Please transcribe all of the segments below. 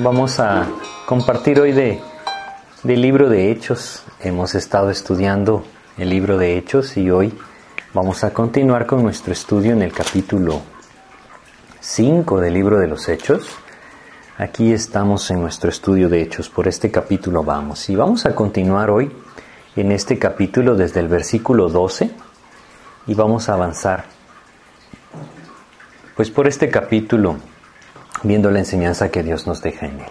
Vamos a compartir hoy de, del libro de Hechos. Hemos estado estudiando el libro de Hechos y hoy vamos a continuar con nuestro estudio en el capítulo 5 del libro de los Hechos. Aquí estamos en nuestro estudio de Hechos, por este capítulo vamos. Y vamos a continuar hoy en este capítulo desde el versículo 12 y vamos a avanzar. Pues por este capítulo viendo la enseñanza que Dios nos deja en él.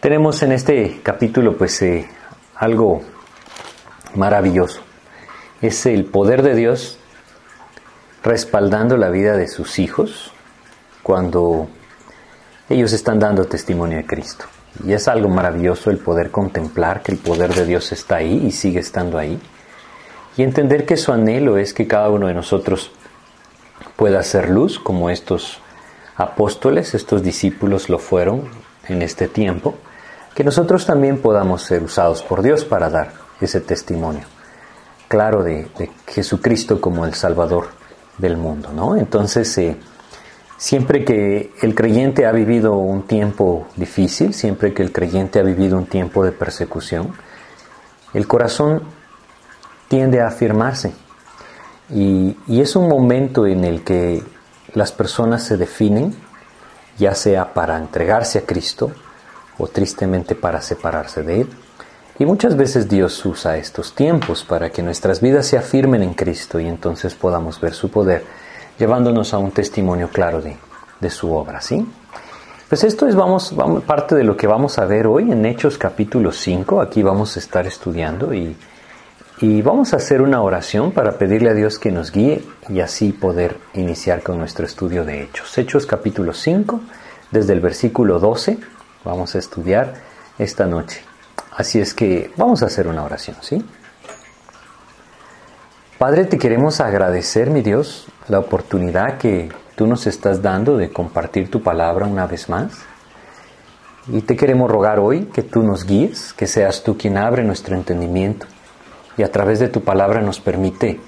Tenemos en este capítulo pues eh, algo maravilloso. Es el poder de Dios respaldando la vida de sus hijos cuando ellos están dando testimonio de Cristo. Y es algo maravilloso el poder contemplar que el poder de Dios está ahí y sigue estando ahí. Y entender que su anhelo es que cada uno de nosotros pueda ser luz como estos apóstoles, estos discípulos lo fueron en este tiempo, que nosotros también podamos ser usados por Dios para dar ese testimonio claro de, Jesucristo como el Salvador del mundo, ¿no? Entonces, eh, siempre que el creyente ha vivido un tiempo difícil, siempre que el creyente ha vivido un tiempo de persecución, el corazón tiende a afirmarse. y es un momento en el que las personas se definen, ya sea para entregarse a Cristo o tristemente para separarse de Él. Y muchas veces Dios usa estos tiempos para que nuestras vidas se afirmen en Cristo y entonces podamos ver su poder, llevándonos a un testimonio claro de, su obra, ¿sí? Pues esto es parte de lo que vamos a ver hoy en Hechos capítulo 5. Aquí vamos a estar estudiando y y vamos a hacer una oración para pedirle a Dios que nos guíe y así poder iniciar con nuestro estudio de Hechos. Hechos capítulo 5, desde el versículo 12, vamos a estudiar esta noche. Así es que vamos a hacer una oración, ¿sí? Padre, te queremos agradecer, mi Dios, la oportunidad que tú nos estás dando de compartir tu palabra una vez más. Y te queremos rogar hoy que tú nos guíes, que seas tú quien abre nuestro entendimiento y a través de tu palabra nos permite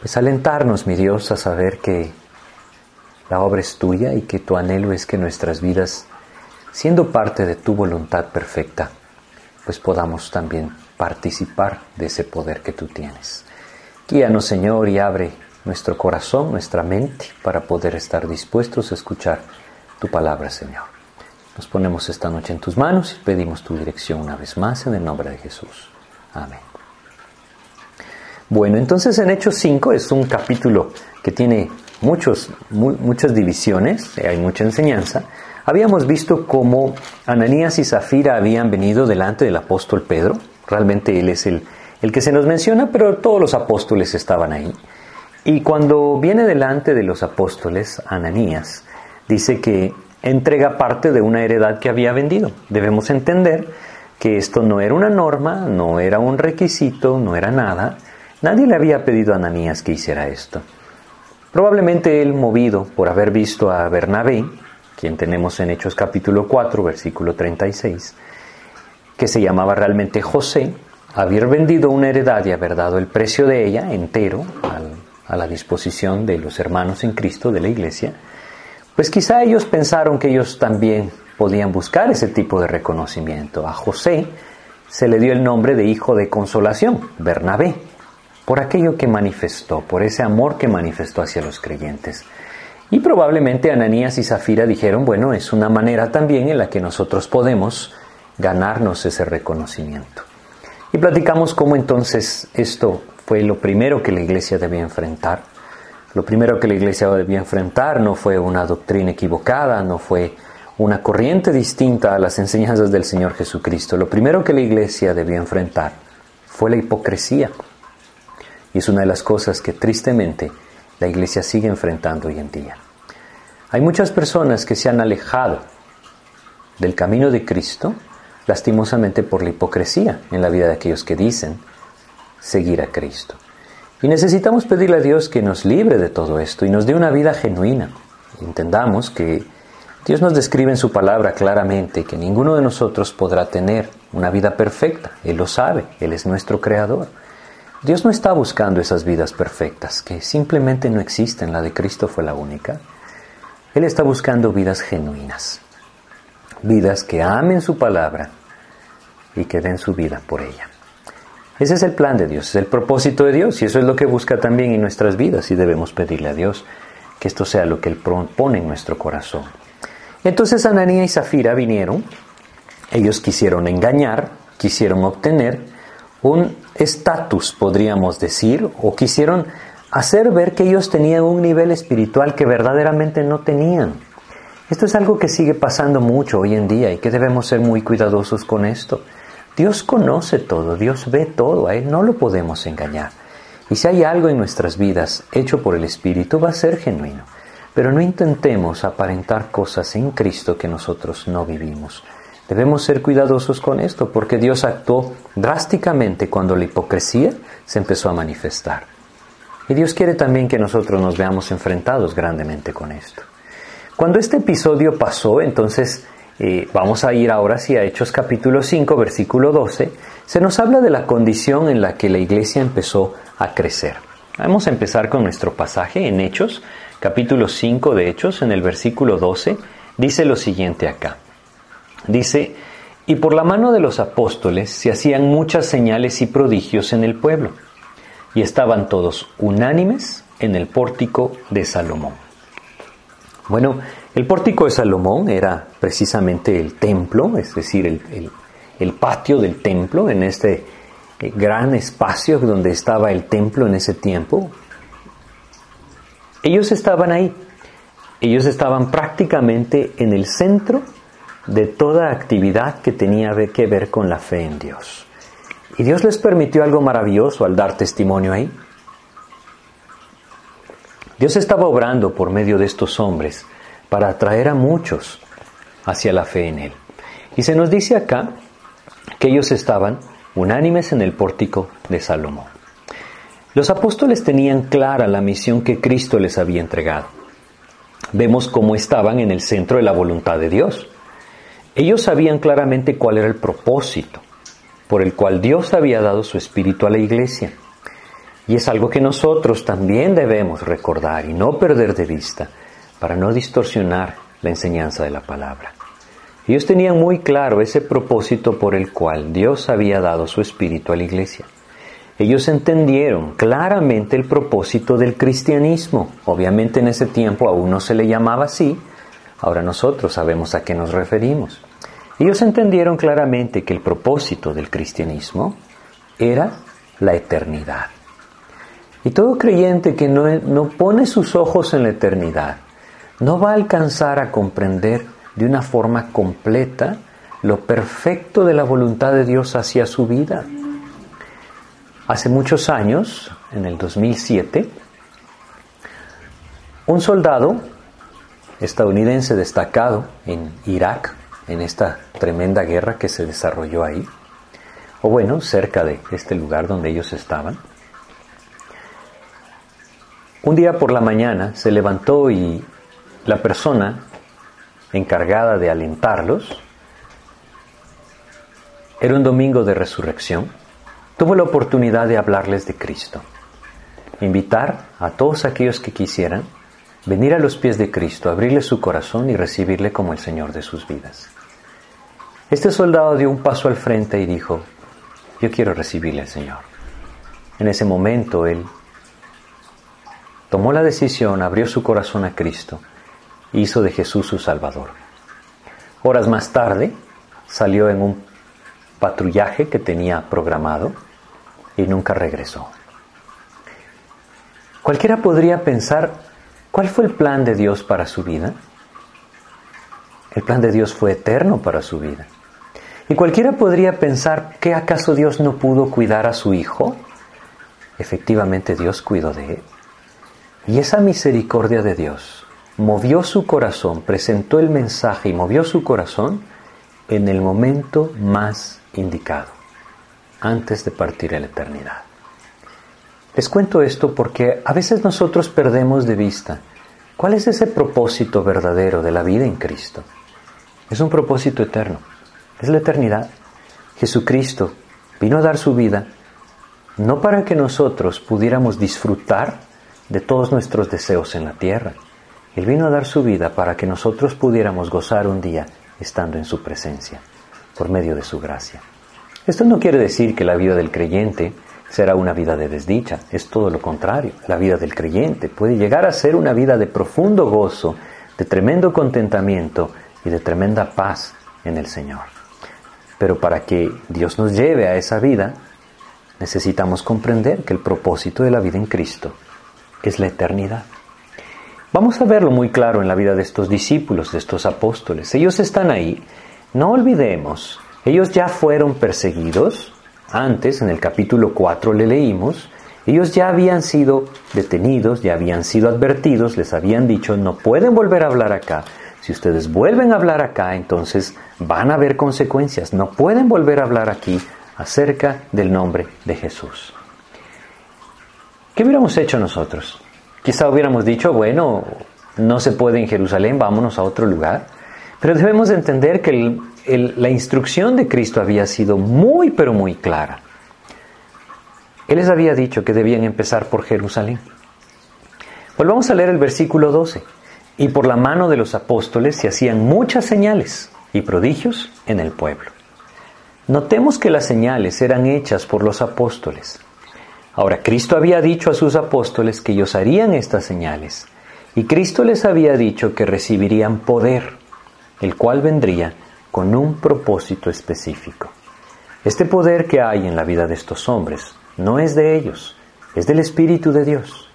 pues alentarnos, mi Dios, a saber que la obra es tuya y que tu anhelo es que nuestras vidas, siendo parte de tu voluntad perfecta, pues podamos también participar de ese poder que tú tienes. Guíanos, Señor, y abre nuestro corazón, nuestra mente, para poder estar dispuestos a escuchar tu palabra, Señor. Nos ponemos esta noche en tus manos y pedimos tu dirección una vez más en el nombre de Jesús. Amén. Bueno, entonces en Hechos 5 es un capítulo que tiene muchos, muchas divisiones, hay mucha enseñanza. Habíamos visto cómo Ananías y Zafira habían venido delante del apóstol Pedro. Realmente él es el, el que se nos menciona, pero todos los apóstoles estaban ahí. Y cuando viene delante de los apóstoles, Ananías dice que entrega parte de una heredad que había vendido. Debemos entender que esto no era una norma, no era un requisito, no era nada, Nadie le había pedido a Ananías que hiciera esto. Probablemente él, movido por haber visto a Bernabé, quien tenemos en Hechos capítulo 4, versículo 36, que se llamaba realmente José, haber vendido una heredad y haber dado el precio de ella entero a la disposición de los hermanos en Cristo de la iglesia, pues quizá ellos pensaron que ellos también podían buscar ese tipo de reconocimiento. A José se le dio el nombre de hijo de consolación, Bernabé, por aquello que manifestó, por ese amor que manifestó hacia los creyentes. Y probablemente Ananías y Zafira dijeron, bueno, es una manera también en la que nosotros podemos ganarnos ese reconocimiento. Y platicamos cómo entonces esto fue lo primero que la iglesia debía enfrentar. Lo primero que la iglesia debía enfrentar no fue una doctrina equivocada, no fue una corriente distinta a las enseñanzas del Señor Jesucristo. Lo primero que la iglesia debía enfrentar fue la hipocresía. Y es una de las cosas que tristemente la iglesia sigue enfrentando hoy en día. Hay muchas personas que se han alejado del camino de Cristo lastimosamente por la hipocresía en la vida de aquellos que dicen seguir a Cristo. Y necesitamos pedirle a Dios que nos libre de todo esto y nos dé una vida genuina. Entendamos que Dios nos describe en su palabra claramente que ninguno de nosotros podrá tener una vida perfecta. Él lo sabe, Él es nuestro creador. Dios no está buscando esas vidas perfectas, que simplemente no existen, la de Cristo fue la única. Él está buscando vidas genuinas. vidas que amen su palabra y que den su vida por ella. Ese es el plan de Dios, es el propósito de Dios y eso es lo que busca también en nuestras vidas y debemos pedirle a Dios que esto sea lo que Él pone en nuestro corazón. Entonces Ananía y Zafira vinieron, ellos quisieron engañar, quisieron obtener un estatus, podríamos decir, o quisieron hacer ver que ellos tenían un nivel espiritual que verdaderamente no tenían. Esto es algo que sigue pasando mucho hoy en día y que debemos ser muy cuidadosos con esto. Dios conoce todo, Dios ve todo, a Él no lo podemos engañar. Y si hay algo en nuestras vidas hecho por el Espíritu, va a ser genuino. Pero no intentemos aparentar cosas en Cristo que nosotros no vivimos. Debemos ser cuidadosos con esto porque Dios actuó drásticamente cuando la hipocresía se empezó a manifestar. Y Dios quiere también que nosotros nos veamos enfrentados grandemente con esto. Cuando este episodio pasó, entonces eh, vamos a ir ahora sí a Hechos capítulo 5, versículo 12, se nos habla de la condición en la que la iglesia empezó a crecer. Vamos a empezar con nuestro pasaje en Hechos, capítulo 5 de Hechos, en el versículo 12, dice lo siguiente acá. Dice, y por la mano de los apóstoles se hacían muchas señales y prodigios en el pueblo y estaban todos unánimes en el pórtico de Salomón. Bueno, el pórtico de Salomón era precisamente el templo, es decir, el, patio del templo, en este eh, gran espacio donde estaba el templo en ese tiempo. Ellos estaban ahí, ellos estaban prácticamente en el centro de toda actividad que tenía que ver con la fe en Dios. Y Dios les permitió algo maravilloso al dar testimonio ahí. Dios estaba obrando por medio de estos hombres para atraer a muchos hacia la fe en Él. Y se nos dice acá que ellos estaban unánimes en el pórtico de Salomón. Los apóstoles tenían clara la misión que Cristo les había entregado. Vemos cómo estaban en el centro de la voluntad de Dios. Ellos sabían claramente cuál era el propósito, por el cual Dios había dado su espíritu a la iglesia. Y es algo que nosotros también debemos recordar y no perder de vista para no distorsionar la enseñanza de la palabra. Ellos tenían muy claro ese propósito por el cual Dios había dado su espíritu a la iglesia. Ellos entendieron claramente el propósito del cristianismo. Obviamente en ese tiempo aún no se le llamaba así, ahora nosotros sabemos a qué nos referimos. Ellos entendieron claramente que el propósito del cristianismo era la eternidad. Y todo creyente que no, no, pone sus ojos en la eternidad no va a alcanzar a comprender de una forma completa lo perfecto de la voluntad de Dios hacia su vida. Hace muchos años, en el 2007, un soldado estadounidense destacado en Irak en esta tremenda guerra que se desarrolló ahí, o bueno, cerca de este lugar donde ellos estaban. Un día por la mañana se levantó y la persona encargada de alentarlos, era un domingo de resurrección, tuvo la oportunidad de hablarles de Cristo, invitar a todos aquellos que quisieran venir a los pies de Cristo, abrirle su corazón y recibirle como el Señor de sus vidas. Este soldado dio un paso al frente y dijo, yo quiero recibirle al Señor. En ese momento él tomó la decisión, abrió su corazón a Cristo e hizo de Jesús su Salvador. Horas más tarde salió en un patrullaje que tenía programado y nunca regresó. Cualquiera podría pensar, ¿Cuál fue el plan de Dios para su vida? El plan de Dios fue eterno para su vida. Y cualquiera podría pensar, ¿que acaso Dios no pudo cuidar a su hijo? Efectivamente Dios cuidó de él. Y esa misericordia de Dios movió su corazón, presentó el mensaje y movió su corazón en el momento más indicado, antes de partir a la eternidad. Les cuento esto porque a veces nosotros perdemos de vista cuál es ese propósito verdadero de la vida en Cristo. Es un propósito eterno, es la eternidad. Jesucristo vino a dar su vida no para que nosotros pudiéramos disfrutar de todos nuestros deseos en la tierra. Él vino a dar su vida para que nosotros pudiéramos gozar un día estando en su presencia, por medio de su gracia. Esto no quiere decir que la vida del creyente será una vida de desdicha, es todo lo contrario. La vida del creyente puede llegar a ser una vida de profundo gozo, de tremendo contentamiento y de tremenda paz en el Señor. Pero para que Dios nos lleve a esa vida, necesitamos comprender que el propósito de la vida en Cristo es la eternidad. Vamos a verlo muy claro en la vida de estos discípulos, de estos apóstoles. Ellos están ahí. No olvidemos, ellos ya fueron perseguidos. Antes, en el capítulo 4 le leímos, ellos ya habían sido detenidos, ya habían sido advertidos, les habían dicho, no pueden volver a hablar acá. Si ustedes vuelven a hablar acá, entonces van a haber consecuencias. No pueden volver a hablar aquí acerca del nombre de Jesús. ¿Qué hubiéramos hecho nosotros? Quizá hubiéramos dicho, bueno, no se puede en Jerusalén, vámonos a otro lugar. Pero debemos entender que la instrucción de Cristo había sido muy, pero muy clara. Él les había dicho que debían empezar por Jerusalén. Volvamos a leer el versículo 12. Y por la mano de los apóstoles se hacían muchas señales y prodigios en el pueblo. Notemos que las señales eran hechas por los apóstoles. Ahora, Cristo había dicho a sus apóstoles que ellos harían estas señales, y Cristo les había dicho que recibirían poder, el cual vendría con un propósito específico. Este poder que hay en la vida de estos hombres no es de ellos, es del Espíritu de Dios.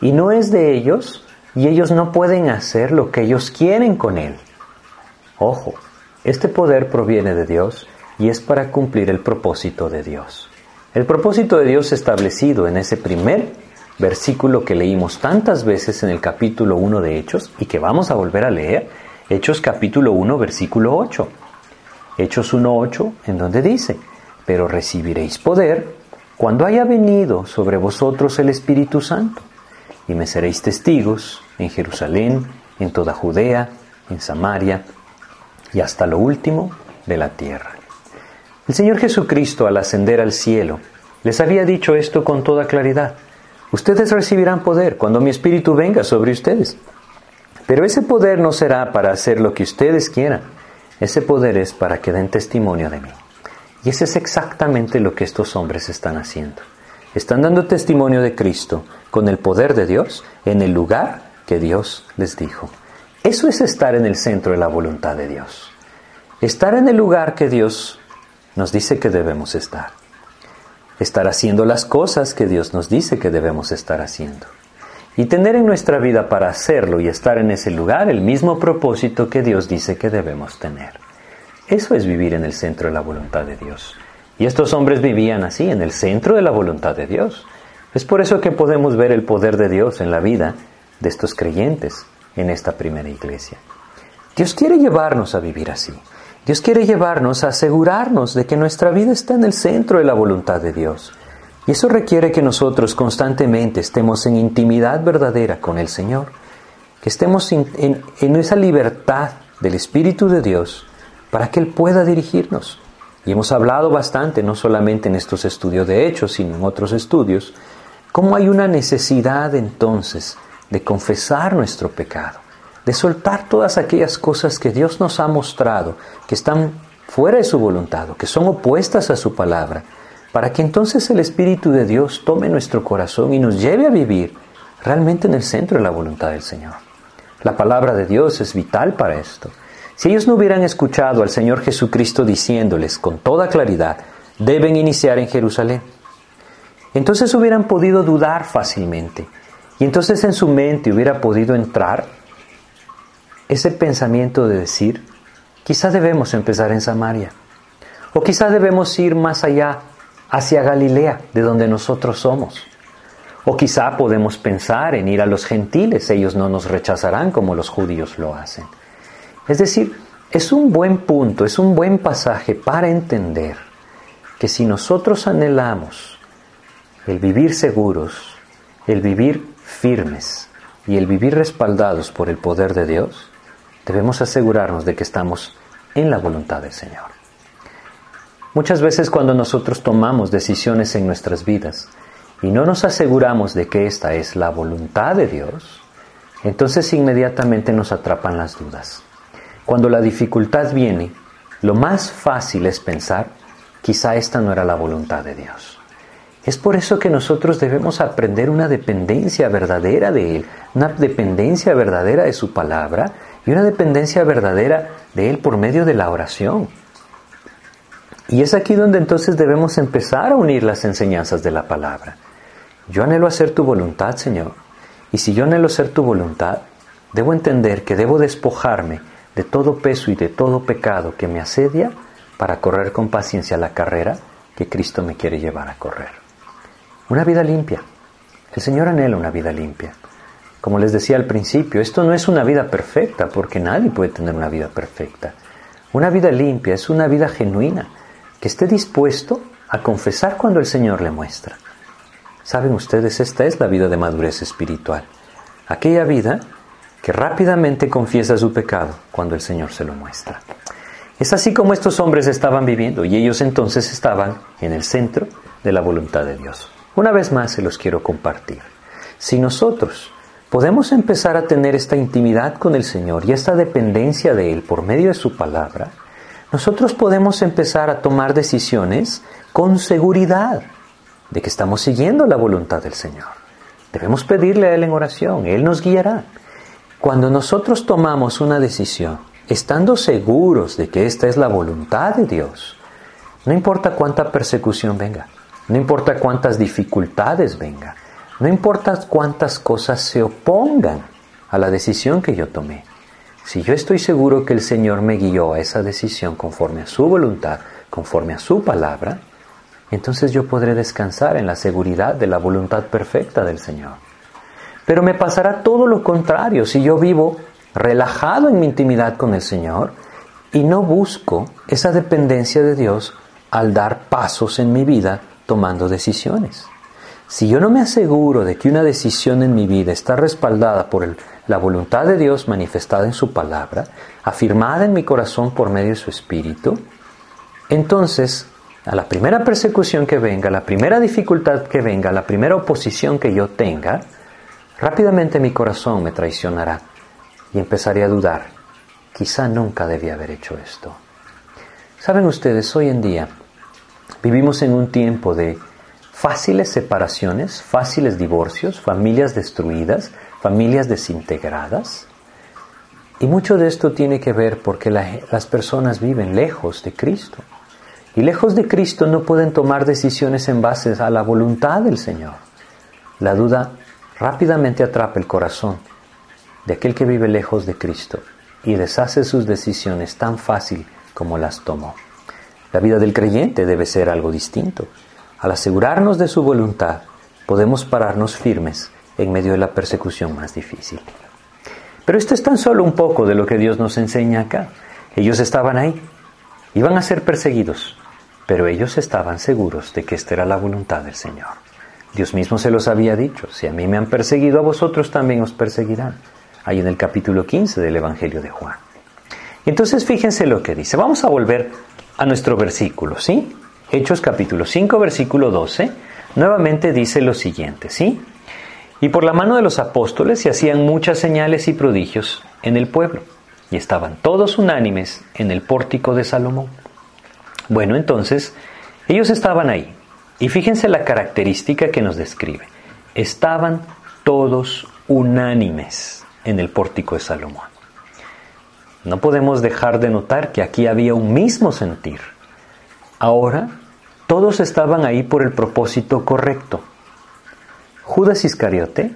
Y no es de ellos, y ellos no pueden hacer lo que ellos quieren con él. Ojo, este poder proviene de Dios y es para cumplir el propósito de Dios. El propósito de Dios establecido en ese primer versículo que leímos tantas veces en el capítulo 1 de Hechos y que vamos a volver a leer, Hechos capítulo 1 versículo 8. Hechos 1.8 en donde dice, pero recibiréis poder cuando haya venido sobre vosotros el Espíritu Santo y me seréis testigos en Jerusalén, en toda Judea, en Samaria y hasta lo último de la tierra. El Señor Jesucristo al ascender al cielo les había dicho esto con toda claridad. Ustedes recibirán poder cuando mi espíritu venga sobre ustedes. Pero ese poder no será para hacer lo que ustedes quieran. Ese poder es para que den testimonio de mí. Y ese es exactamente lo que estos hombres están haciendo. Están dando testimonio de Cristo con el poder de Dios en el lugar que Dios les dijo. Eso es estar en el centro de la voluntad de Dios. Estar en el lugar que Dios nos dice que debemos estar. Estar haciendo las cosas que Dios nos dice que debemos estar haciendo. Y tener en nuestra vida para hacerlo y estar en ese lugar el mismo propósito que Dios dice que debemos tener. Eso es vivir en el centro de la voluntad de Dios. Y estos hombres vivían así, en el centro de la voluntad de Dios. Es por eso que podemos ver el poder de Dios en la vida de estos creyentes en esta primera iglesia. Dios quiere llevarnos a vivir así. Dios quiere llevarnos a asegurarnos de que nuestra vida está en el centro de la voluntad de Dios. Eso requiere que nosotros constantemente estemos en intimidad verdadera con el Señor, que estemos en, esa libertad del Espíritu de Dios para que Él pueda dirigirnos. Y hemos hablado bastante, no solamente en estos estudios de hechos, sino en otros estudios, cómo hay una necesidad entonces de confesar nuestro pecado de soltar todas aquellas cosas que Dios nos ha mostrado, que están fuera de su voluntad, que son opuestas a su palabra, para que entonces el Espíritu de Dios tome nuestro corazón y nos lleve a vivir realmente en el centro de la voluntad del Señor. La palabra de Dios es vital para esto. Si ellos no hubieran escuchado al Señor Jesucristo diciéndoles con toda claridad, deben iniciar en Jerusalén, entonces hubieran podido dudar fácilmente y entonces en su mente hubiera podido entrar ese pensamiento de decir, quizá debemos empezar en Samaria, o quizá debemos ir más allá, hacia Galilea, de donde nosotros somos. O quizá podemos pensar en ir a los gentiles, ellos no nos rechazarán como los judíos lo hacen. Es decir, es un buen punto, es un buen pasaje para entender que si nosotros anhelamos el vivir seguros, el vivir firmes y el vivir respaldados por el poder de Dios, debemos asegurarnos de que estamos en la voluntad del Señor. Muchas veces cuando nosotros tomamos decisiones en nuestras vidas y no nos aseguramos de que esta es la voluntad de Dios, entonces inmediatamente nos atrapan las dudas. Cuando la dificultad viene, lo más fácil es pensar, quizá esta no era la voluntad de Dios. Es por eso que nosotros debemos aprender una dependencia verdadera de Él, una dependencia verdadera de su palabra y una dependencia verdadera de Él por medio de la oración. Y es aquí donde entonces debemos empezar a unir las enseñanzas de la palabra. Yo anhelo hacer tu voluntad, Señor. Y si yo anhelo hacer tu voluntad, debo entender que debo despojarme de todo peso y de todo pecado que me asedia para correr con paciencia la carrera que Cristo me quiere llevar a correr. Una vida limpia. El Señor anhela una vida limpia. Como les decía al principio, esto no es una vida perfecta, porque nadie puede tener una vida perfecta. Una vida limpia es una vida genuina, que esté dispuesto a confesar cuando el Señor le muestra. Saben ustedes, esta es la vida de madurez espiritual. Aquella vida que rápidamente confiesa su pecado cuando el Señor se lo muestra. Es así como estos hombres estaban viviendo y ellos entonces estaban en el centro de la voluntad de Dios. Una vez más se los quiero compartir. Si nosotros podemos empezar a tener esta intimidad con el Señor y esta dependencia de Él por medio de su palabra, nosotros podemos empezar a tomar decisiones con seguridad de que estamos siguiendo la voluntad del Señor. Debemos pedirle a Él en oración, Él nos guiará. Cuando nosotros tomamos una decisión, estando seguros de que esta es la voluntad de Dios, no importa cuánta persecución venga, no importa cuántas dificultades vengan, no importa cuántas cosas se opongan a la decisión que yo tomé. Si yo estoy seguro que el Señor me guió a esa decisión conforme a su voluntad, conforme a su palabra, entonces yo podré descansar en la seguridad de la voluntad perfecta del Señor. Pero me pasará todo lo contrario si yo vivo relajado en mi intimidad con el Señor y no busco esa dependencia de Dios al dar pasos en mi vida tomando decisiones. Si yo no me aseguro de que una decisión en mi vida está respaldada por la voluntad de Dios manifestada en su palabra, afirmada en mi corazón por medio de su espíritu, entonces a la primera persecución que venga, la primera dificultad que venga, la primera oposición que yo tenga, rápidamente mi corazón me traicionará y empezaré a dudar. Quizá nunca debía haber hecho esto. Saben ustedes, hoy en día Vivimos en un tiempo de fáciles separaciones, fáciles divorcios, familias destruidas, familias desintegradas. Y mucho de esto tiene que ver porque las personas viven lejos de Cristo. Y lejos de Cristo no pueden tomar decisiones en base a la voluntad del Señor. La duda rápidamente atrapa el corazón de aquel que vive lejos de Cristo y deshace sus decisiones tan fácil como las tomó. La vida del creyente debe ser algo distinto. Al asegurarnos de su voluntad, podemos pararnos firmes en medio de la persecución más difícil. Pero esto es tan solo un poco de lo que Dios nos enseña acá. Ellos estaban ahí, iban a ser perseguidos, pero ellos estaban seguros de que esta era la voluntad del Señor. Dios mismo se los había dicho, si a mí me han perseguido, a vosotros también os perseguirán. Ahí en el capítulo 15 del Evangelio de Juan. Entonces fíjense lo que dice. Vamos a volver a nuestro versículo, ¿sí? Hechos capítulo 5, versículo 12, nuevamente dice lo siguiente, ¿sí? Y por la mano de los apóstoles se hacían muchas señales y prodigios en el pueblo, y estaban todos unánimes en el pórtico de Salomón. Bueno, entonces, ellos estaban ahí, y fíjense la característica que nos describe. Estaban todos unánimes en el pórtico de Salomón. No podemos dejar de notar que aquí había un mismo sentir. Ahora, todos estaban ahí por el propósito correcto. Judas Iscariote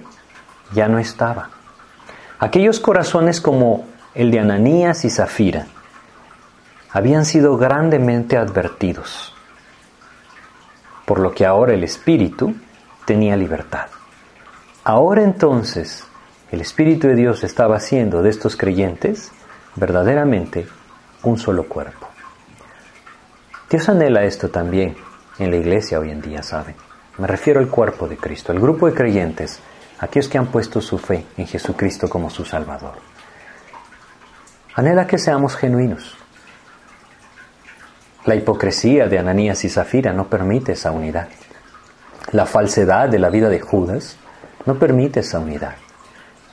ya no estaba. Aquellos corazones como el de Ananías y Zafira habían sido grandemente advertidos, por lo que ahora el Espíritu tenía libertad. Ahora entonces el Espíritu de Dios estaba haciendo de estos creyentes verdaderamente un solo cuerpo. Dios anhela esto también en la iglesia hoy en día, ¿saben? Me refiero al cuerpo de Cristo, al grupo de creyentes, aquellos que han puesto su fe en Jesucristo como su Salvador. Anhela que seamos genuinos. La hipocresía de Ananías y Zafira no permite esa unidad. La falsedad de la vida de Judas no permite esa unidad.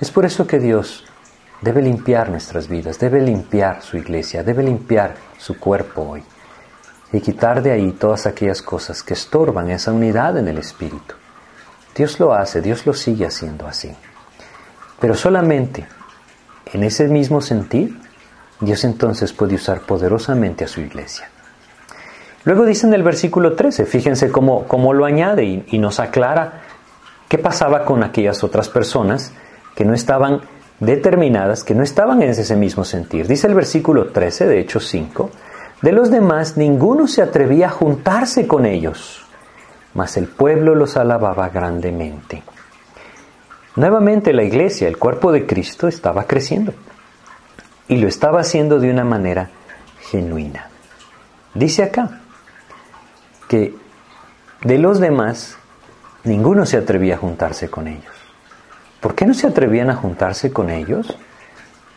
Es por eso que Dios debe limpiar nuestras vidas, debe limpiar su iglesia, debe limpiar su cuerpo hoy y quitar de ahí todas aquellas cosas que estorban esa unidad en el Espíritu. Dios lo hace, Dios lo sigue haciendo así. Pero solamente en ese mismo sentir, Dios entonces puede usar poderosamente a su iglesia. Luego dice en el versículo 13, fíjense cómo, cómo lo añade y, y nos aclara qué pasaba con aquellas otras personas que no estaban determinadas, que no estaban en ese mismo sentir. Dice el versículo 13 de Hechos 5, de los demás ninguno se atrevía a juntarse con ellos, mas el pueblo los alababa grandemente. Nuevamente la iglesia, el cuerpo de Cristo, estaba creciendo y lo estaba haciendo de una manera genuina. Dice acá que de los demás ninguno se atrevía a juntarse con ellos. ¿Por qué no se atrevían a juntarse con ellos?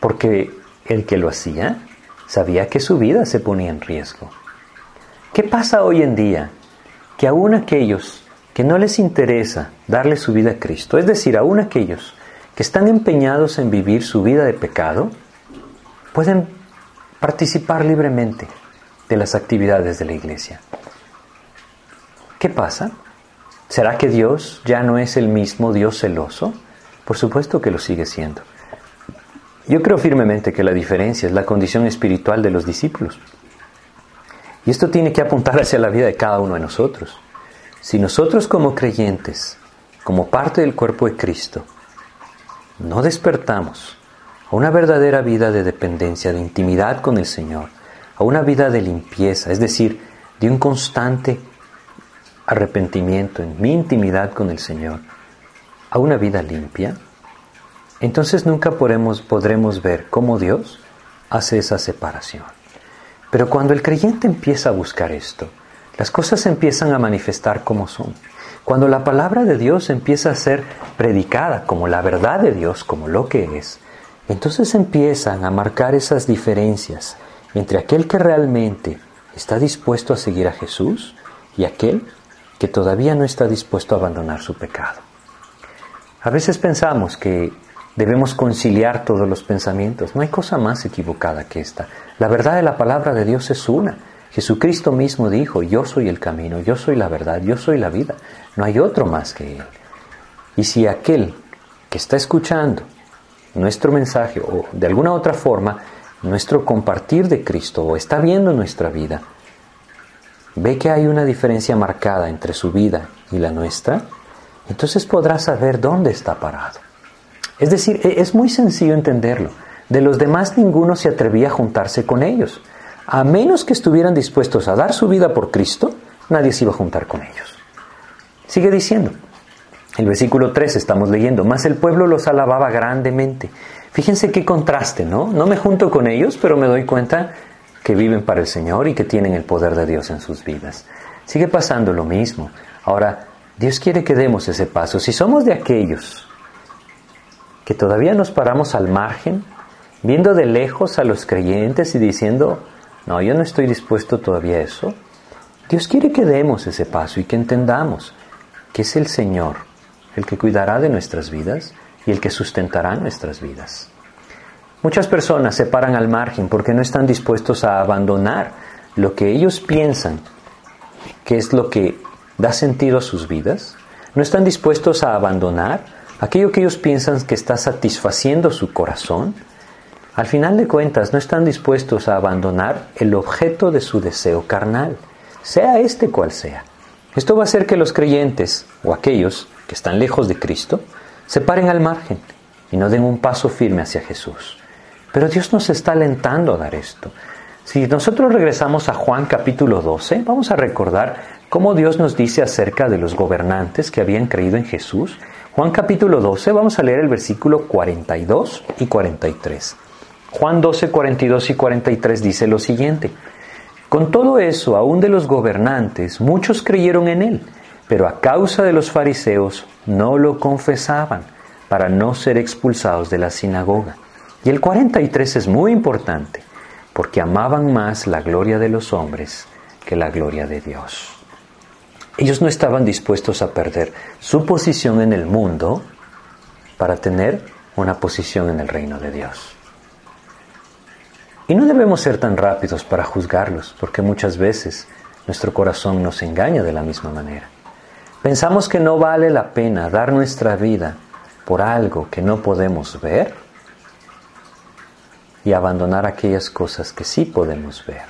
Porque el que lo hacía sabía que su vida se ponía en riesgo. ¿Qué pasa hoy en día? Que aún aquellos que no les interesa darle su vida a Cristo, es decir, aún aquellos que están empeñados en vivir su vida de pecado, pueden participar libremente de las actividades de la iglesia. ¿Qué pasa? ¿Será que Dios ya no es el mismo Dios celoso? Por supuesto que lo sigue siendo. Yo creo firmemente que la diferencia es la condición espiritual de los discípulos. Y esto tiene que apuntar hacia la vida de cada uno de nosotros. Si nosotros como creyentes, como parte del cuerpo de Cristo, no despertamos a una verdadera vida de dependencia, de intimidad con el Señor, a una vida de limpieza, es decir, de un constante arrepentimiento en mi intimidad con el Señor, a una vida limpia, entonces nunca podremos, ver cómo Dios hace esa separación. Pero cuando el creyente empieza a buscar esto, las cosas empiezan a manifestar como son. Cuando la palabra de Dios empieza a ser predicada como la verdad de Dios, como lo que es, entonces empiezan a marcar esas diferencias entre aquel que realmente está dispuesto a seguir a Jesús y aquel que todavía no está dispuesto a abandonar su pecado. A veces pensamos que Debemos conciliar todos los pensamientos. No hay cosa más equivocada que esta. La verdad de la palabra de Dios es una. Jesucristo mismo dijo, yo soy el camino, yo soy la verdad, yo soy la vida. No hay otro más que Él. Y si aquel que está escuchando nuestro mensaje o de alguna otra forma nuestro compartir de Cristo o está viendo nuestra vida, ve que hay una diferencia marcada entre su vida y la nuestra, entonces podrá saber dónde está parado. Es decir, e-, es muy sencillo entenderlo. De los demás ninguno se atrevía a juntarse con ellos. A menos que estuvieran dispuestos a dar su vida por Cristo, nadie se iba a juntar con ellos. Sigue diciendo, el versículo 3 estamos leyendo, más el pueblo los alababa grandemente. Fíjense qué contraste, ¿no? No me junto con ellos, pero me doy cuenta que viven para el Señor y que tienen el poder de Dios en sus vidas. Sigue pasando lo mismo. Ahora, Dios quiere que demos ese paso. Si somos de aquellos que todavía nos paramos al margen, viendo de lejos a los creyentes y diciendo, no, yo no estoy dispuesto todavía a eso. Dios quiere que demos ese paso y que entendamos que es el Señor el que cuidará de nuestras vidas y el que sustentará nuestras vidas. Muchas personas se paran al margen porque no están dispuestos a abandonar lo que ellos piensan que es lo que da sentido a sus vidas. No están dispuestos a abandonar aquello que ellos piensan que está satisfaciendo su corazón, al final de cuentas no están dispuestos a abandonar el objeto de su deseo carnal, sea este cual sea. Esto va a hacer que los creyentes o aquellos que están lejos de Cristo se paren al margen y no den un paso firme hacia Jesús. Pero Dios nos está alentando a dar esto. Si nosotros regresamos a Juan capítulo 12, vamos a recordar cómo Dios nos dice acerca de los gobernantes que habían creído en Jesús Juan capítulo 12, vamos a leer el versículo 42 y 43. Juan 12, 42 y 43 dice lo siguiente. Con todo eso, aún de los gobernantes, muchos creyeron en él, pero a causa de los fariseos no lo confesaban para no ser expulsados de la sinagoga. Y el 43 es muy importante, porque amaban más la gloria de los hombres que la gloria de Dios. Ellos no estaban dispuestos a perder su posición en el mundo para tener una posición en el reino de Dios. Y no debemos ser tan rápidos para juzgarlos, porque muchas veces nuestro corazón nos engaña de la misma manera. Pensamos que no vale la pena dar nuestra vida por algo que no podemos ver y abandonar aquellas cosas que sí podemos ver.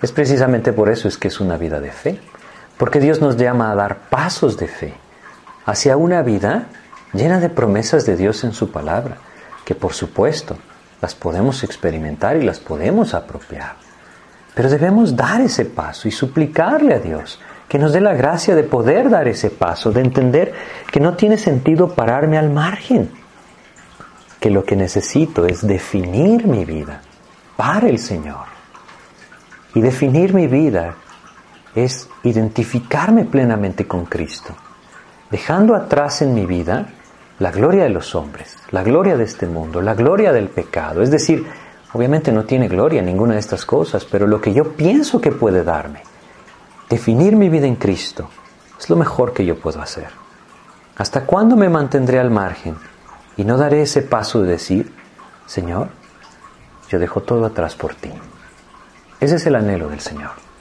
Es precisamente por eso es que es una vida de fe, porque Dios nos llama a dar pasos de fe hacia una vida llena de promesas de Dios en su palabra, que por supuesto las podemos experimentar y las podemos apropiar. Pero debemos dar ese paso y suplicarle a Dios que nos dé la gracia de poder dar ese paso, de entender que no tiene sentido pararme al margen, que lo que necesito es definir mi vida para el Señor. Y definir mi vida es identificarme plenamente con Cristo, dejando atrás en mi vida la gloria de los hombres, la gloria de este mundo, la gloria del pecado. Es decir, obviamente no tiene gloria ninguna de estas cosas, pero lo que yo pienso que puede darme, definir mi vida en Cristo, es lo mejor que yo puedo hacer. ¿Hasta cuándo me mantendré al margen y no daré ese paso de decir, Señor, yo dejo todo atrás por ti? Ese es el anhelo del Señor.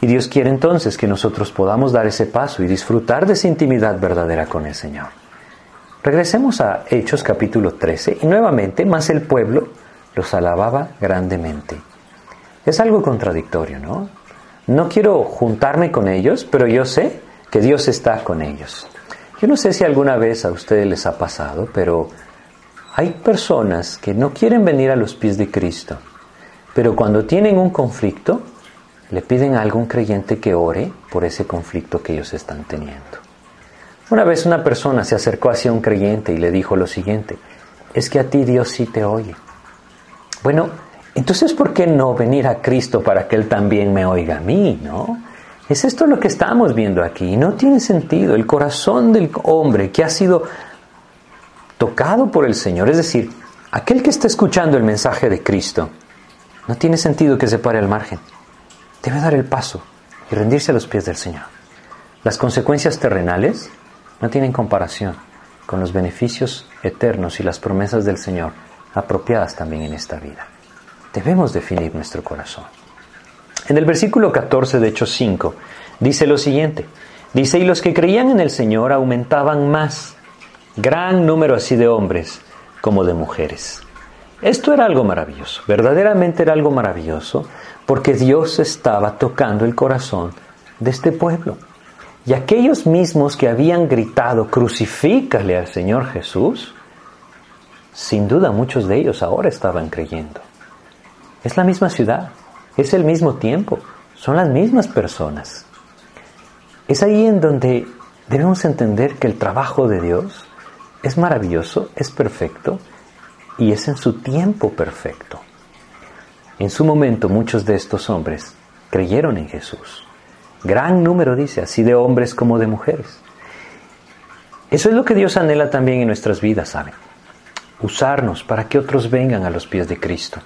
Y Dios quiere entonces que nosotros podamos dar ese paso y disfrutar de esa intimidad verdadera con el Señor. Regresemos a Hechos capítulo 13 y nuevamente más el pueblo los alababa grandemente. Es algo contradictorio, ¿no? No quiero juntarme con ellos, pero yo sé que Dios está con ellos. Yo no sé si alguna vez a ustedes les ha pasado, pero hay personas que no quieren venir a los pies de Cristo, pero cuando tienen un conflicto, le piden a algún creyente que ore por ese conflicto que ellos están teniendo. Una vez una persona se acercó hacia un creyente y le dijo lo siguiente, es que a ti Dios sí te oye. Bueno, entonces ¿por qué no venir a Cristo para que Él también me oiga a mí, no? Es esto lo que estamos viendo aquí. No tiene sentido. El corazón del hombre que ha sido tocado por el Señor, es decir, aquel que está escuchando el mensaje de Cristo, no tiene sentido que se pare al margen. Debe dar el paso y rendirse a los pies del Señor. Las consecuencias terrenales no tienen comparación con los beneficios eternos y las promesas del Señor apropiadas también en esta vida. Debemos definir nuestro corazón. En el versículo 14 de Hechos 5 dice lo siguiente. Dice, y los que creían en el Señor aumentaban más, gran número así de hombres como de mujeres. Esto era algo maravilloso, verdaderamente era algo maravilloso, porque Dios estaba tocando el corazón de este pueblo. Y aquellos mismos que habían gritado, crucifícale al Señor Jesús, sin duda muchos de ellos ahora estaban creyendo. Es la misma ciudad, es el mismo tiempo, son las mismas personas. Es ahí en donde debemos entender que el trabajo de Dios es maravilloso, es perfecto y es en su tiempo perfecto. En su momento muchos de estos hombres creyeron en Jesús. Gran número, dice, así de hombres como de mujeres. Eso es lo que Dios anhela también en nuestras vidas, ¿saben? Usarnos para que otros vengan a los pies de Cristo.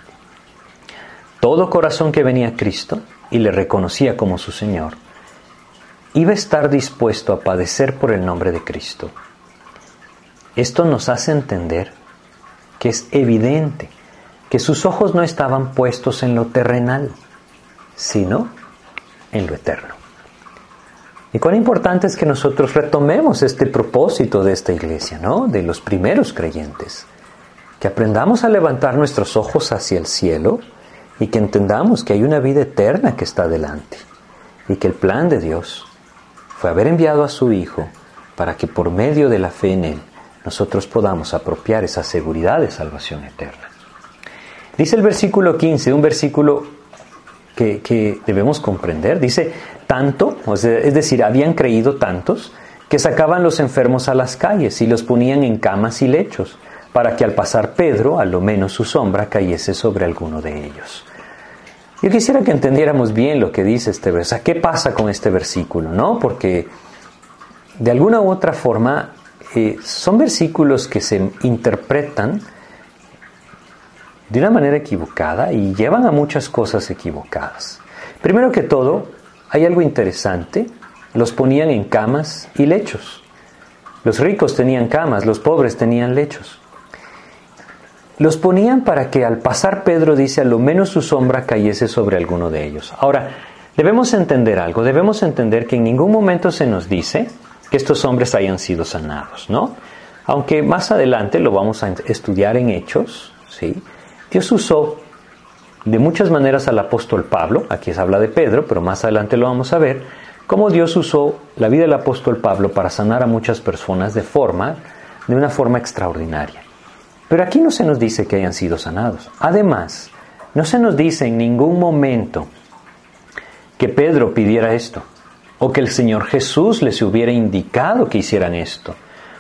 Todo corazón que venía a Cristo y le reconocía como su Señor, iba a estar dispuesto a padecer por el nombre de Cristo. Esto nos hace entender que es evidente que sus ojos no estaban puestos en lo terrenal, sino en lo eterno. Y cuán importante es que nosotros retomemos este propósito de esta iglesia, ¿no? De los primeros creyentes. Que aprendamos a levantar nuestros ojos hacia el cielo y que entendamos que hay una vida eterna que está delante. Y que el plan de Dios fue haber enviado a su Hijo para que por medio de la fe en Él nosotros podamos apropiar esa seguridad de salvación eterna. Dice el versículo 15, un versículo que, debemos comprender. Dice, tanto, es decir, habían creído tantos, que sacaban los enfermos a las calles y los ponían en camas y lechos, para que al pasar Pedro, a lo menos su sombra cayese sobre alguno de ellos. Yo quisiera que entendiéramos bien lo que dice este verso. ¿Qué pasa con este versículo? ¿No? Porque de alguna u otra forma eh, son versículos que se interpretan de una manera equivocada y llevan a muchas cosas equivocadas. Primero que todo, hay algo interesante, los ponían en camas y lechos. Los ricos tenían camas, los pobres tenían lechos. los ponían para que al pasar Pedro, dice, a lo menos su sombra cayese sobre alguno de ellos. Ahora, debemos entender algo, debemos entender que en ningún momento se nos dice que estos hombres hayan sido sanados, ¿no? Aunque más adelante lo vamos a estudiar en Hechos, ¿sí? Dios usó de muchas maneras al apóstol Pablo, aquí se habla de Pedro, pero más adelante lo vamos a ver, cómo Dios usó la vida del apóstol Pablo para sanar a muchas personas de forma, de una forma extraordinaria. Pero aquí no se nos dice que hayan sido sanados. Además, no se nos dice en ningún momento que Pedro pidiera esto, o que el Señor Jesús les hubiera indicado que hicieran esto,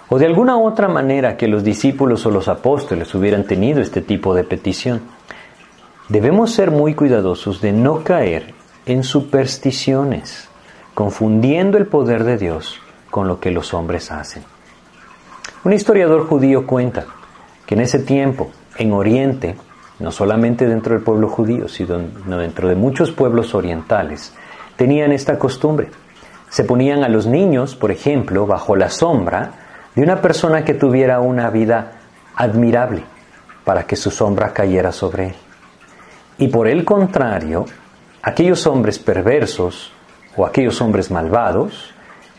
o de alguna otra manera que los discípulos o los apóstoles hubieran tenido este tipo de petición. Debemos ser muy cuidadosos de no caer en supersticiones, confundiendo el poder de Dios con lo que los hombres hacen. Un historiador judío cuenta que en ese tiempo, en Oriente, no solamente dentro del pueblo judío, sino dentro de muchos pueblos orientales, tenían esta costumbre. Se ponían a los niños, por ejemplo, bajo la sombra de una persona que tuviera una vida admirable, para que su sombra cayera sobre él. Y por el contrario, aquellos hombres perversos o aquellos hombres malvados,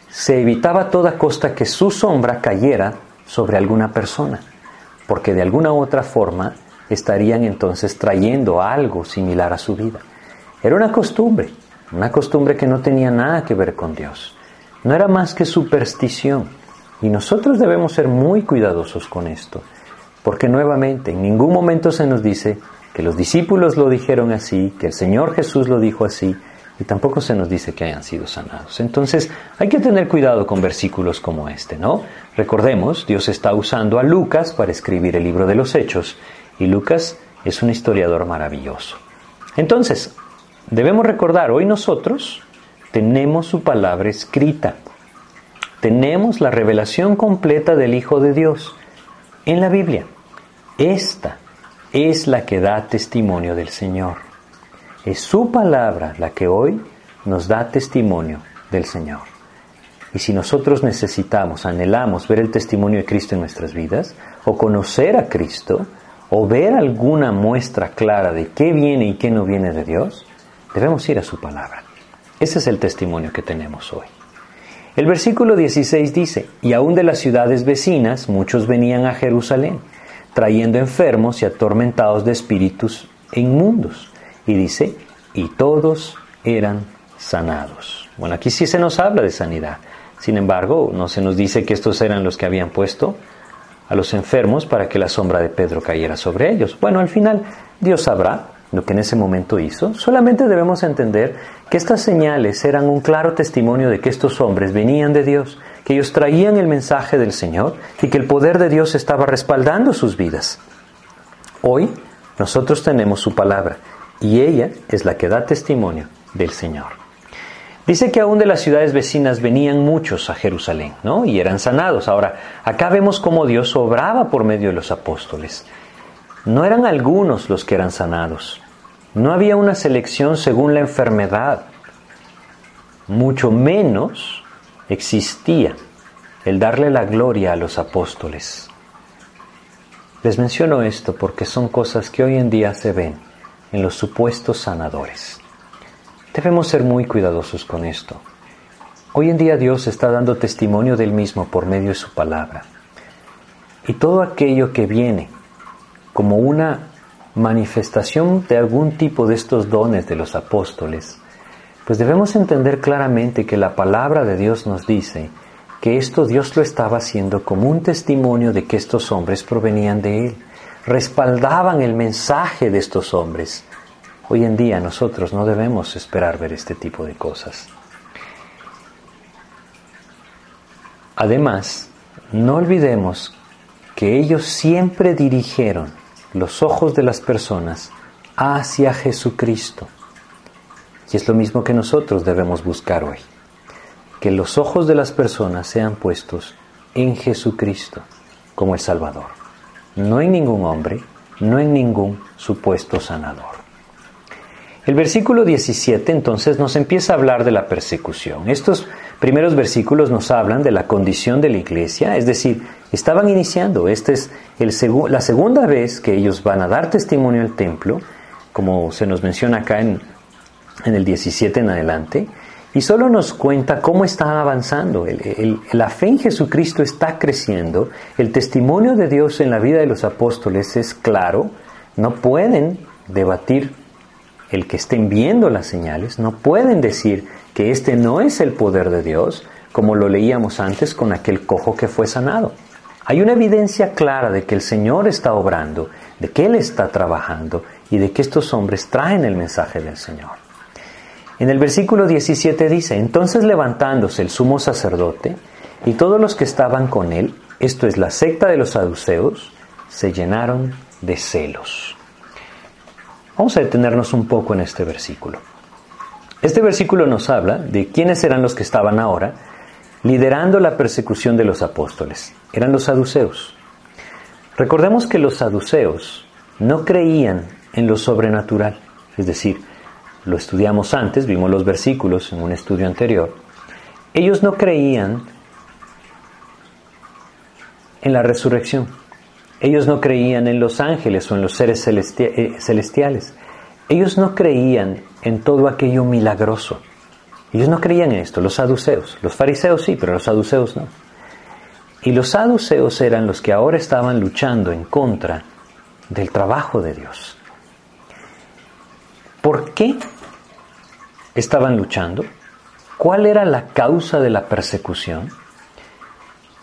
se evitaba a toda costa que su sombra cayera sobre alguna persona, porque de alguna u otra forma estarían entonces trayendo algo similar a su vida. Era una costumbre, una costumbre que no tenía nada que ver con Dios. No era más que superstición. Y nosotros debemos ser muy cuidadosos con esto, porque nuevamente en ningún momento se nos dice que los discípulos lo dijeron así, que el Señor Jesús lo dijo así, y tampoco se nos dice que hayan sido sanados. Entonces hay que tener cuidado con versículos como este, ¿no? Recordemos, Dios está usando a Lucas para escribir el libro de los Hechos, y Lucas es un historiador maravilloso. Entonces, debemos recordar, hoy nosotros tenemos su palabra escrita, tenemos la revelación completa del Hijo de Dios en la Biblia. Esta es la que da testimonio del Señor. Es su palabra la que hoy nos da testimonio del Señor. Y si nosotros necesitamos, anhelamos ver el testimonio de Cristo en nuestras vidas, o conocer a Cristo, o ver alguna muestra clara de qué viene y qué no viene de Dios, debemos ir a su palabra. Ese es el testimonio que tenemos hoy. El versículo 16 dice, y aún de las ciudades vecinas muchos venían a Jerusalén trayendo enfermos y atormentados de espíritus inmundos. Y dice, y todos eran sanados. Bueno, aquí sí se nos habla de sanidad. Sin embargo, no se nos dice que estos eran los que habían puesto a los enfermos para que la sombra de Pedro cayera sobre ellos. Bueno, al final Dios sabrá lo que en ese momento hizo. Solamente debemos entender que estas señales eran un claro testimonio de que estos hombres venían de Dios que ellos traían el mensaje del Señor y que el poder de Dios estaba respaldando sus vidas. Hoy nosotros tenemos su palabra y ella es la que da testimonio del Señor. Dice que aún de las ciudades vecinas venían muchos a Jerusalén, ¿no? Y eran sanados. Ahora, acá vemos cómo Dios obraba por medio de los apóstoles. No eran algunos los que eran sanados. No había una selección según la enfermedad. Mucho menos existía el darle la gloria a los apóstoles. Les menciono esto porque son cosas que hoy en día se ven en los supuestos sanadores. Debemos ser muy cuidadosos con esto. Hoy en día Dios está dando testimonio del mismo por medio de su palabra. Y todo aquello que viene como una manifestación de algún tipo de estos dones de los apóstoles pues debemos entender claramente que la palabra de Dios nos dice que esto Dios lo estaba haciendo como un testimonio de que estos hombres provenían de Él, respaldaban el mensaje de estos hombres. Hoy en día nosotros no debemos esperar ver este tipo de cosas. Además, no olvidemos que ellos siempre dirigieron los ojos de las personas hacia Jesucristo. Y es lo mismo que nosotros debemos buscar hoy. Que los ojos de las personas sean puestos en Jesucristo como el Salvador. No en ningún hombre, no en ningún supuesto sanador. El versículo 17 entonces nos empieza a hablar de la persecución. Estos primeros versículos nos hablan de la condición de la iglesia, es decir, estaban iniciando. Esta es el la segunda vez que ellos van a dar testimonio al templo, como se nos menciona acá en, en el 17 en adelante, y solo nos cuenta cómo está avanzando. la fe en Jesucristo está creciendo, el testimonio de Dios en la vida de los apóstoles es claro, no pueden debatir el que estén viendo las señales, no pueden decir que este no es el poder de Dios, como lo leíamos antes con aquel cojo que fue sanado. Hay una evidencia clara de que el Señor está obrando, de que Él está trabajando y de que estos hombres traen el mensaje del Señor. En el versículo 17 dice, entonces levantándose el sumo sacerdote y todos los que estaban con él, esto es la secta de los saduceos, se llenaron de celos. Vamos a detenernos un poco en este versículo. Este versículo nos habla de quiénes eran los que estaban ahora liderando la persecución de los apóstoles. Eran los saduceos. Recordemos que los saduceos no creían en lo sobrenatural, es decir, lo estudiamos antes, vimos los versículos en un estudio anterior, ellos no creían en la resurrección. Ellos no creían en los ángeles o en los seres eh, celestiales. Ellos no creían en todo aquello milagroso. Ellos no creían en esto, los saduceos. Los fariseos sí, pero los saduceos no. Y los saduceos eran los que ahora estaban luchando en contra del trabajo de Dios. ¿Por qué estaban luchando? ¿Cuál era la causa de la persecución?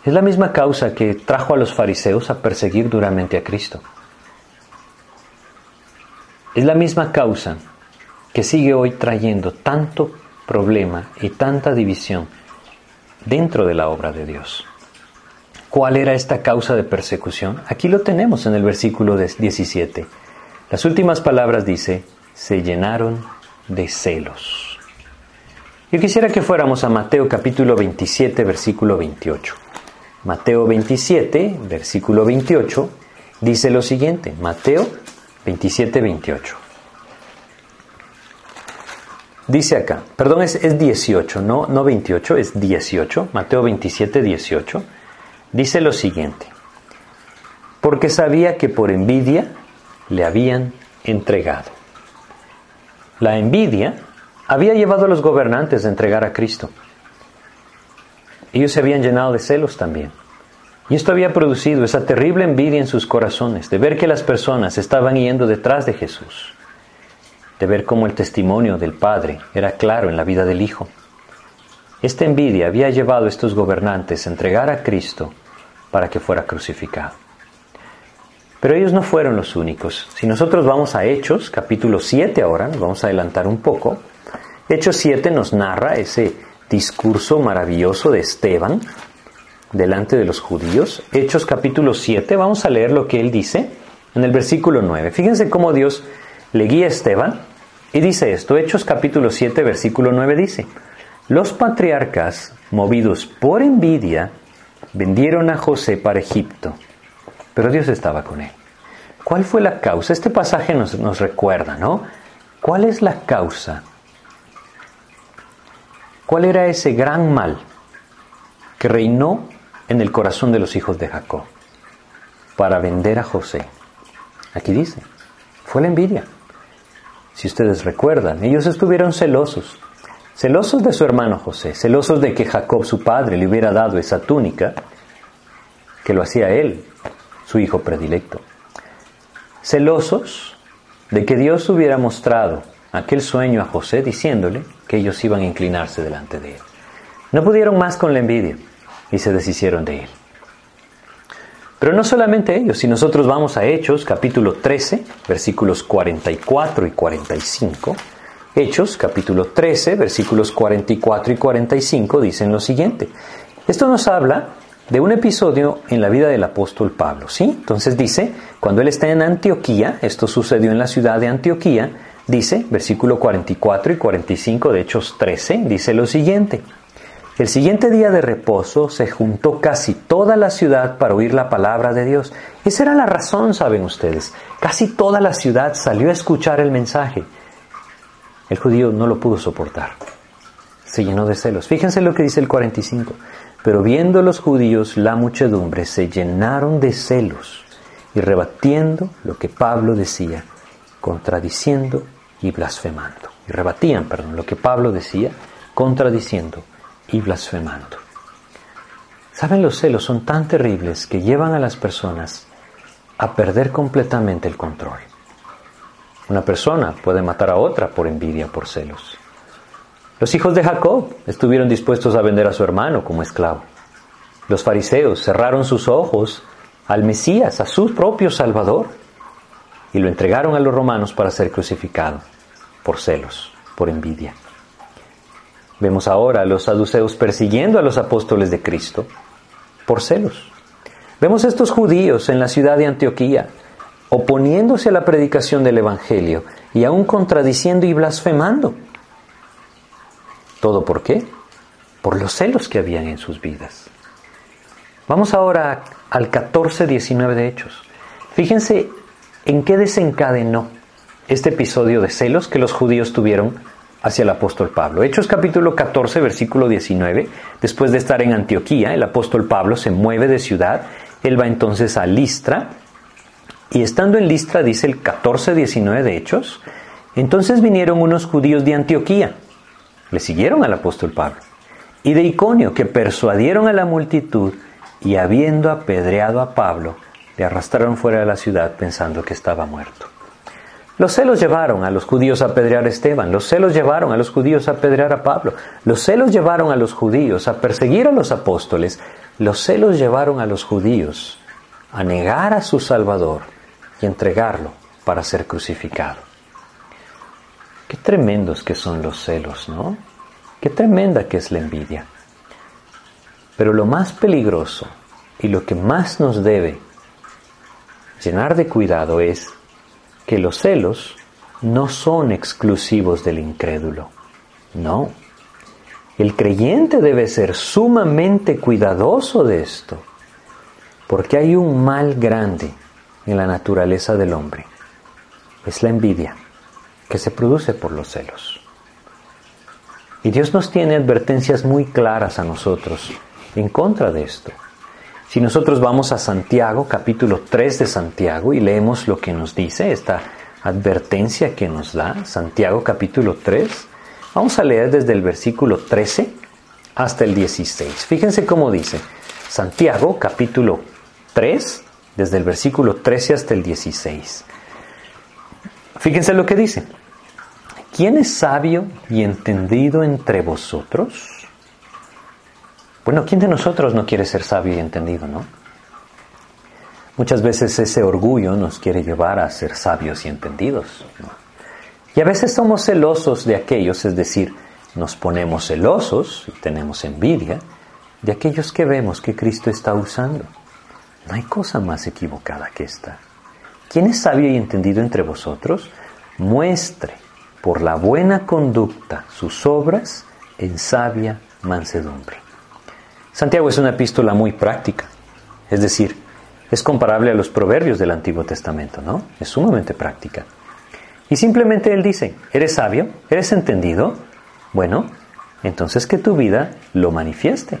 Es la misma causa que trajo a los fariseos a perseguir duramente a Cristo. Es la misma causa que sigue hoy trayendo tanto problema y tanta división dentro de la obra de Dios. ¿Cuál era esta causa de persecución? Aquí lo tenemos en el versículo 17. Las últimas palabras dice, se llenaron de celos. Yo quisiera que fuéramos a Mateo capítulo 27, versículo 28. Mateo 27, versículo 28, dice lo siguiente. Mateo 27, 28. Dice acá, perdón, es, es 18, no, no 28, es 18. Mateo 27, 18. Dice lo siguiente. Porque sabía que por envidia le habían entregado. La envidia había llevado a los gobernantes a entregar a Cristo. Ellos se habían llenado de celos también. Y esto había producido esa terrible envidia en sus corazones de ver que las personas estaban yendo detrás de Jesús, de ver cómo el testimonio del Padre era claro en la vida del Hijo. Esta envidia había llevado a estos gobernantes a entregar a Cristo para que fuera crucificado. Pero ellos no fueron los únicos. Si nosotros vamos a Hechos, capítulo 7 ahora, nos vamos a adelantar un poco, Hechos 7 nos narra ese discurso maravilloso de Esteban delante de los judíos. Hechos capítulo 7, vamos a leer lo que él dice en el versículo 9. Fíjense cómo Dios le guía a Esteban y dice esto. Hechos capítulo 7, versículo 9 dice, los patriarcas, movidos por envidia, vendieron a José para Egipto pero Dios estaba con él. ¿Cuál fue la causa? Este pasaje nos, nos recuerda, ¿no? ¿Cuál es la causa? ¿Cuál era ese gran mal que reinó en el corazón de los hijos de Jacob para vender a José? Aquí dice, fue la envidia. Si ustedes recuerdan, ellos estuvieron celosos, celosos de su hermano José, celosos de que Jacob, su padre, le hubiera dado esa túnica, que lo hacía él, su hijo predilecto. Celosos de que Dios hubiera mostrado aquel sueño a José diciéndole que ellos iban a inclinarse delante de él. No pudieron más con la envidia y se deshicieron de él. Pero no solamente ellos, si nosotros vamos a Hechos capítulo 13, versículos 44 y 45, Hechos capítulo 13, versículos 44 y 45 dicen lo siguiente. Esto nos habla de un episodio en la vida del apóstol Pablo, ¿sí? Entonces dice, cuando él está en Antioquía, esto sucedió en la ciudad de Antioquía, dice, versículo 44 y 45 de Hechos 13, dice lo siguiente. El siguiente día de reposo se juntó casi toda la ciudad para oír la palabra de Dios. Esa era la razón, saben ustedes. Casi toda la ciudad salió a escuchar el mensaje. El judío no lo pudo soportar. se llenó de celos. Fíjense lo que dice el 45. Pero viendo los judíos la muchedumbre, se llenaron de celos y rebatiendo lo que Pablo decía, contradiciendo y blasfemando. Y rebatían, perdón, lo que Pablo decía, contradiciendo y blasfemando. ¿Saben? Los celos son tan terribles que llevan a las personas a perder completamente el control. Una persona puede matar a otra por envidia, por celos. Los hijos de Jacob estuvieron dispuestos a vender a su hermano como esclavo. Los fariseos cerraron sus ojos al Mesías, a su propio Salvador, y lo entregaron a los romanos para ser crucificado por celos, por envidia. Vemos ahora a los saduceos persiguiendo a los apóstoles de Cristo por celos. Vemos a estos judíos en la ciudad de Antioquía oponiéndose a la predicación del Evangelio y aún contradiciendo y blasfemando. ¿Todo por qué? Por los celos que habían en sus vidas. Vamos ahora al 14-19 de Hechos. Fíjense en qué desencadenó este episodio de celos que los judíos tuvieron hacia el apóstol Pablo. Hechos capítulo 14, versículo 19. Después de estar en Antioquía, el apóstol Pablo se mueve de ciudad. Él va entonces a Listra. Y estando en Listra, dice el 14, 19 de Hechos, entonces vinieron unos judíos de Antioquía. Le siguieron al apóstol Pablo. Y de Iconio, que persuadieron a la multitud y habiendo apedreado a Pablo, le arrastraron fuera de la ciudad pensando que estaba muerto. Los celos llevaron a los judíos a apedrear a Esteban, los celos llevaron a los judíos a apedrear a Pablo, los celos llevaron a los judíos a perseguir a los apóstoles, los celos llevaron a los judíos a negar a su Salvador y entregarlo para ser crucificado. Qué tremendos que son los celos, ¿no? Qué tremenda que es la envidia. Pero lo más peligroso y lo que más nos debe llenar de cuidado es que los celos no son exclusivos del incrédulo. No. El creyente debe ser sumamente cuidadoso de esto, porque hay un mal grande en la naturaleza del hombre. Es la envidia que se produce por los celos. Y Dios nos tiene advertencias muy claras a nosotros en contra de esto. Si nosotros vamos a Santiago, capítulo 3 de Santiago, y leemos lo que nos dice, esta advertencia que nos da, Santiago capítulo 3, vamos a leer desde el versículo 13 hasta el 16. Fíjense cómo dice, Santiago capítulo 3, desde el versículo 13 hasta el 16. Fíjense lo que dice. ¿Quién es sabio y entendido entre vosotros? Bueno, ¿quién de nosotros no quiere ser sabio y entendido, no? Muchas veces ese orgullo nos quiere llevar a ser sabios y entendidos. Y a veces somos celosos de aquellos, es decir, nos ponemos celosos y tenemos envidia de aquellos que vemos que Cristo está usando. No hay cosa más equivocada que esta. ¿Quién es sabio y entendido entre vosotros? Muestre por la buena conducta sus obras en sabia mansedumbre. Santiago es una epístola muy práctica, es decir, es comparable a los proverbios del Antiguo Testamento, ¿no? Es sumamente práctica. Y simplemente él dice, ¿eres sabio? ¿Eres entendido? Bueno, entonces que tu vida lo manifieste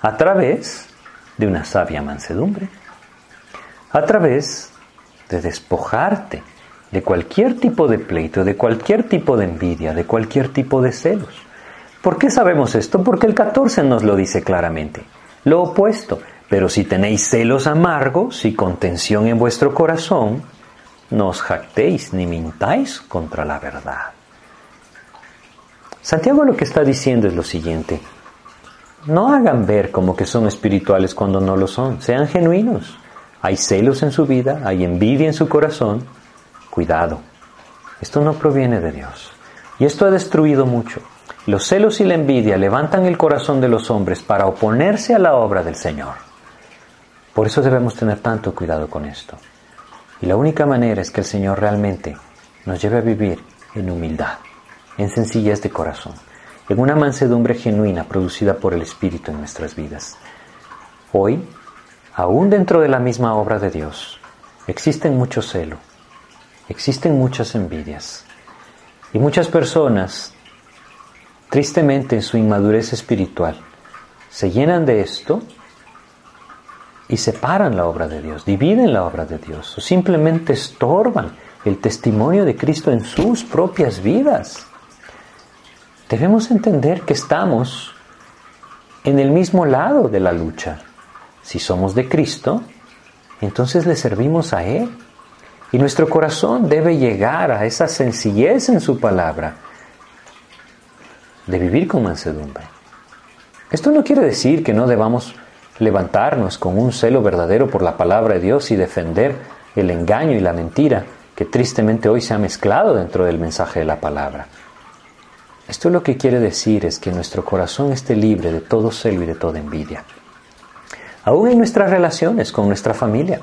a través de una sabia mansedumbre, a través de despojarte de cualquier tipo de pleito, de cualquier tipo de envidia, de cualquier tipo de celos. ¿Por qué sabemos esto? Porque el 14 nos lo dice claramente. Lo opuesto. Pero si tenéis celos amargos y contención en vuestro corazón, no os jactéis ni mintáis contra la verdad. Santiago lo que está diciendo es lo siguiente. No hagan ver como que son espirituales cuando no lo son. Sean genuinos. Hay celos en su vida, hay envidia en su corazón. Cuidado. Esto no proviene de Dios. Y esto ha destruido mucho. Los celos y la envidia levantan el corazón de los hombres para oponerse a la obra del Señor. Por eso debemos tener tanto cuidado con esto. Y la única manera es que el Señor realmente nos lleve a vivir en humildad, en sencillez de corazón, en una mansedumbre genuina producida por el Espíritu en nuestras vidas. Hoy, aún dentro de la misma obra de Dios, existen mucho celo, existen muchas envidias y muchas personas tristemente en su inmadurez espiritual, se llenan de esto y separan la obra de Dios, dividen la obra de Dios o simplemente estorban el testimonio de Cristo en sus propias vidas. Debemos entender que estamos en el mismo lado de la lucha. Si somos de Cristo, entonces le servimos a Él. Y nuestro corazón debe llegar a esa sencillez en su palabra de vivir con mansedumbre. Esto no quiere decir que no debamos levantarnos con un celo verdadero por la palabra de Dios y defender el engaño y la mentira que tristemente hoy se ha mezclado dentro del mensaje de la palabra. Esto lo que quiere decir es que nuestro corazón esté libre de todo celo y de toda envidia. Aún en nuestras relaciones con nuestra familia.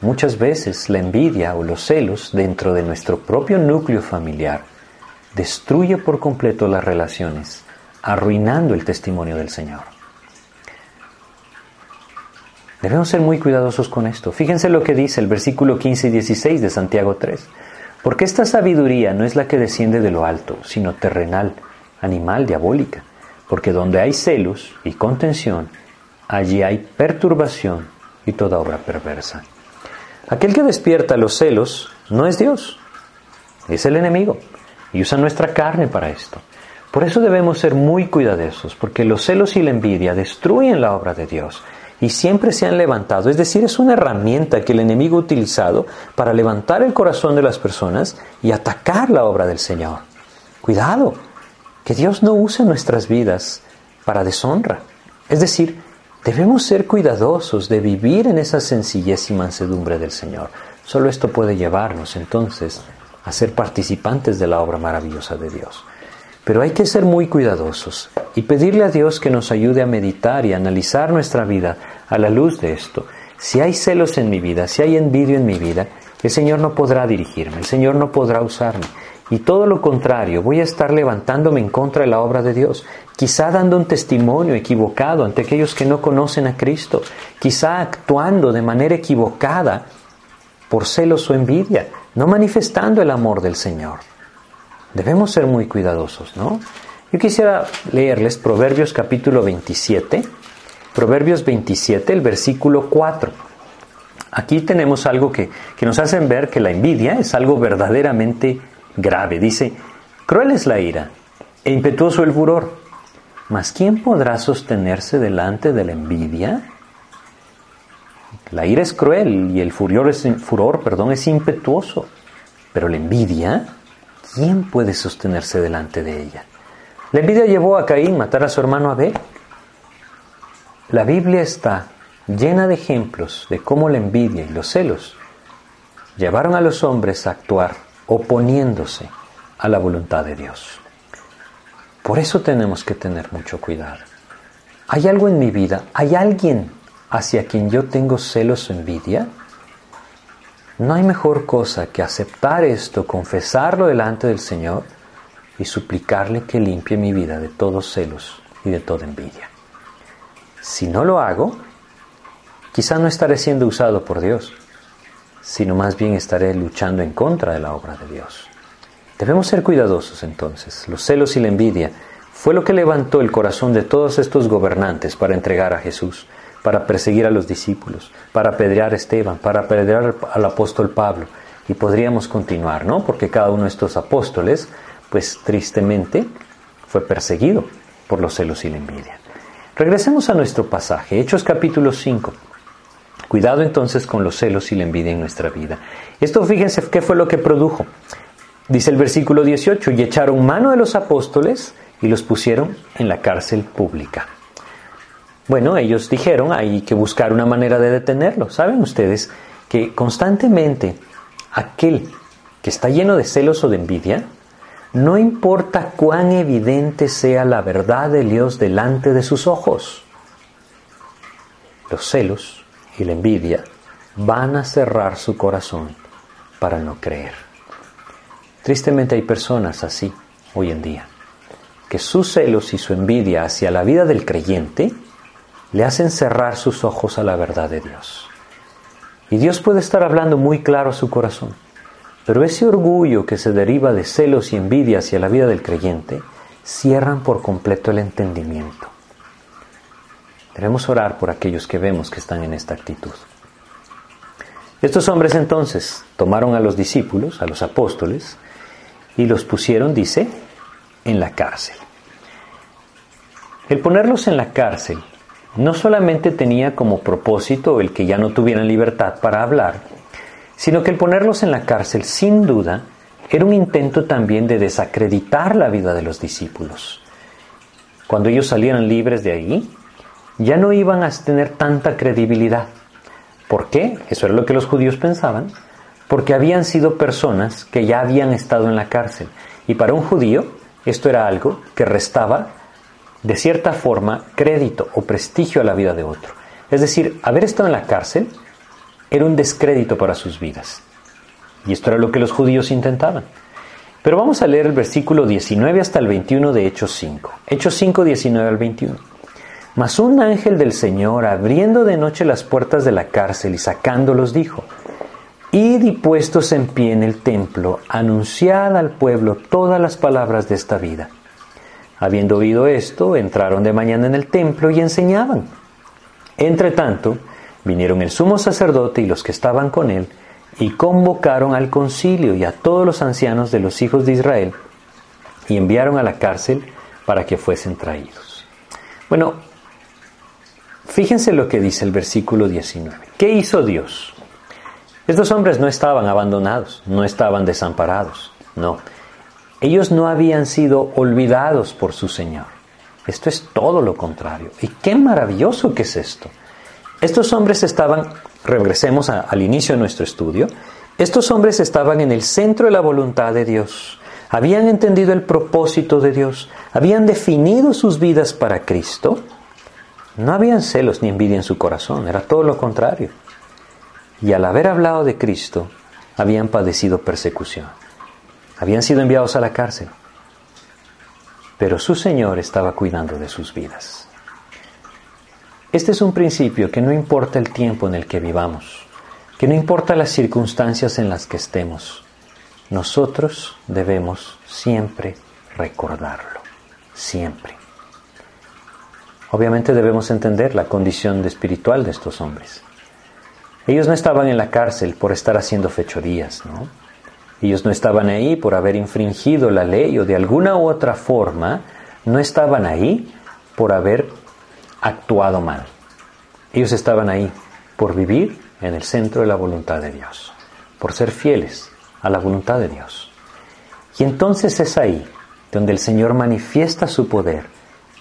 Muchas veces la envidia o los celos dentro de nuestro propio núcleo familiar destruye por completo las relaciones, arruinando el testimonio del Señor. Debemos ser muy cuidadosos con esto. Fíjense lo que dice el versículo 15 y 16 de Santiago 3. Porque esta sabiduría no es la que desciende de lo alto, sino terrenal, animal, diabólica. Porque donde hay celos y contención, allí hay perturbación y toda obra perversa. Aquel que despierta los celos no es Dios, es el enemigo y usa nuestra carne para esto. Por eso debemos ser muy cuidadosos, porque los celos y la envidia destruyen la obra de Dios y siempre se han levantado. Es decir, es una herramienta que el enemigo ha utilizado para levantar el corazón de las personas y atacar la obra del Señor. Cuidado, que Dios no use nuestras vidas para deshonra. Es decir, debemos ser cuidadosos de vivir en esa sencillez y mansedumbre del Señor. Solo esto puede llevarnos entonces a ser participantes de la obra maravillosa de Dios. Pero hay que ser muy cuidadosos y pedirle a Dios que nos ayude a meditar y analizar nuestra vida a la luz de esto. Si hay celos en mi vida, si hay envidia en mi vida, el Señor no podrá dirigirme, el Señor no podrá usarme. Y todo lo contrario, voy a estar levantándome en contra de la obra de Dios, quizá dando un testimonio equivocado ante aquellos que no conocen a Cristo, quizá actuando de manera equivocada por celos o envidia, no manifestando el amor del Señor. Debemos ser muy cuidadosos, ¿no? Yo quisiera leerles Proverbios capítulo 27, Proverbios 27, el versículo 4. Aquí tenemos algo que, que nos hacen ver que la envidia es algo verdaderamente grave. Dice, cruel es la ira e impetuoso el furor, mas ¿quién podrá sostenerse delante de la envidia? La ira es cruel y el furor es, furor, perdón, es impetuoso, pero la envidia ¿quién puede sostenerse delante de ella? La envidia llevó a Caín a matar a su hermano Abel. La Biblia está llena de ejemplos de cómo la envidia y los celos llevaron a los hombres a actuar oponiéndose a la voluntad de Dios. Por eso tenemos que tener mucho cuidado. ¿Hay algo en mi vida? ¿Hay alguien hacia quien yo tengo celos o envidia? No hay mejor cosa que aceptar esto, confesarlo delante del Señor y suplicarle que limpie mi vida de todos celos y de toda envidia. Si no lo hago, quizá no estaré siendo usado por Dios, sino más bien estaré luchando en contra de la obra de Dios. Debemos ser cuidadosos entonces. Los celos y la envidia fue lo que levantó el corazón de todos estos gobernantes para entregar a Jesús para perseguir a los discípulos, para apedrear a Esteban, para apedrear al apóstol Pablo. Y podríamos continuar, ¿no? Porque cada uno de estos apóstoles, pues tristemente, fue perseguido por los celos y la envidia. Regresemos a nuestro pasaje, Hechos capítulo 5. Cuidado entonces con los celos y la envidia en nuestra vida. Esto fíjense qué fue lo que produjo. Dice el versículo 18, y echaron mano de los apóstoles y los pusieron en la cárcel pública. Bueno, ellos dijeron, hay que buscar una manera de detenerlo. ¿Saben ustedes que constantemente aquel que está lleno de celos o de envidia, no importa cuán evidente sea la verdad de Dios delante de sus ojos, los celos y la envidia van a cerrar su corazón para no creer. Tristemente hay personas así hoy en día, que sus celos y su envidia hacia la vida del creyente le hacen cerrar sus ojos a la verdad de Dios. Y Dios puede estar hablando muy claro a su corazón, pero ese orgullo que se deriva de celos y envidia hacia la vida del creyente cierran por completo el entendimiento. Debemos orar por aquellos que vemos que están en esta actitud. Estos hombres entonces tomaron a los discípulos, a los apóstoles, y los pusieron, dice, en la cárcel. El ponerlos en la cárcel no solamente tenía como propósito el que ya no tuvieran libertad para hablar, sino que el ponerlos en la cárcel sin duda era un intento también de desacreditar la vida de los discípulos. Cuando ellos salieran libres de ahí, ya no iban a tener tanta credibilidad. ¿Por qué? Eso era lo que los judíos pensaban. Porque habían sido personas que ya habían estado en la cárcel. Y para un judío esto era algo que restaba, de cierta forma, crédito o prestigio a la vida de otro. Es decir, haber estado en la cárcel era un descrédito para sus vidas. Y esto era lo que los judíos intentaban. Pero vamos a leer el versículo 19 hasta el 21 de Hechos 5. Hechos 5, 19 al 21. Mas un ángel del Señor, abriendo de noche las puertas de la cárcel y sacándolos, dijo, Id y puestos en pie en el templo, anunciad al pueblo todas las palabras de esta vida. Habiendo oído esto, entraron de mañana en el templo y enseñaban. Entre tanto, vinieron el sumo sacerdote y los que estaban con él, y convocaron al concilio y a todos los ancianos de los hijos de Israel, y enviaron a la cárcel para que fuesen traídos. Bueno, Fíjense lo que dice el versículo 19. ¿Qué hizo Dios? Estos hombres no estaban abandonados, no estaban desamparados, no. Ellos no habían sido olvidados por su Señor. Esto es todo lo contrario. Y qué maravilloso que es esto. Estos hombres estaban, regresemos al inicio de nuestro estudio, estos hombres estaban en el centro de la voluntad de Dios. Habían entendido el propósito de Dios, habían definido sus vidas para Cristo no habían celos ni envidia en su corazón, era todo lo contrario. Y al haber hablado de Cristo, habían padecido persecución. Habían sido enviados a la cárcel. Pero su Señor estaba cuidando de sus vidas. Este es un principio que no importa el tiempo en el que vivamos, que no importa las circunstancias en las que estemos, nosotros debemos siempre recordarlo, siempre. Obviamente debemos entender la condición espiritual de estos hombres. Ellos no estaban en la cárcel por estar haciendo fechorías, ¿no? Ellos no estaban ahí por haber infringido la ley o de alguna u otra forma no estaban ahí por haber actuado mal. Ellos estaban ahí por vivir en el centro de la voluntad de Dios, por ser fieles a la voluntad de Dios. Y entonces es ahí donde el Señor manifiesta su poder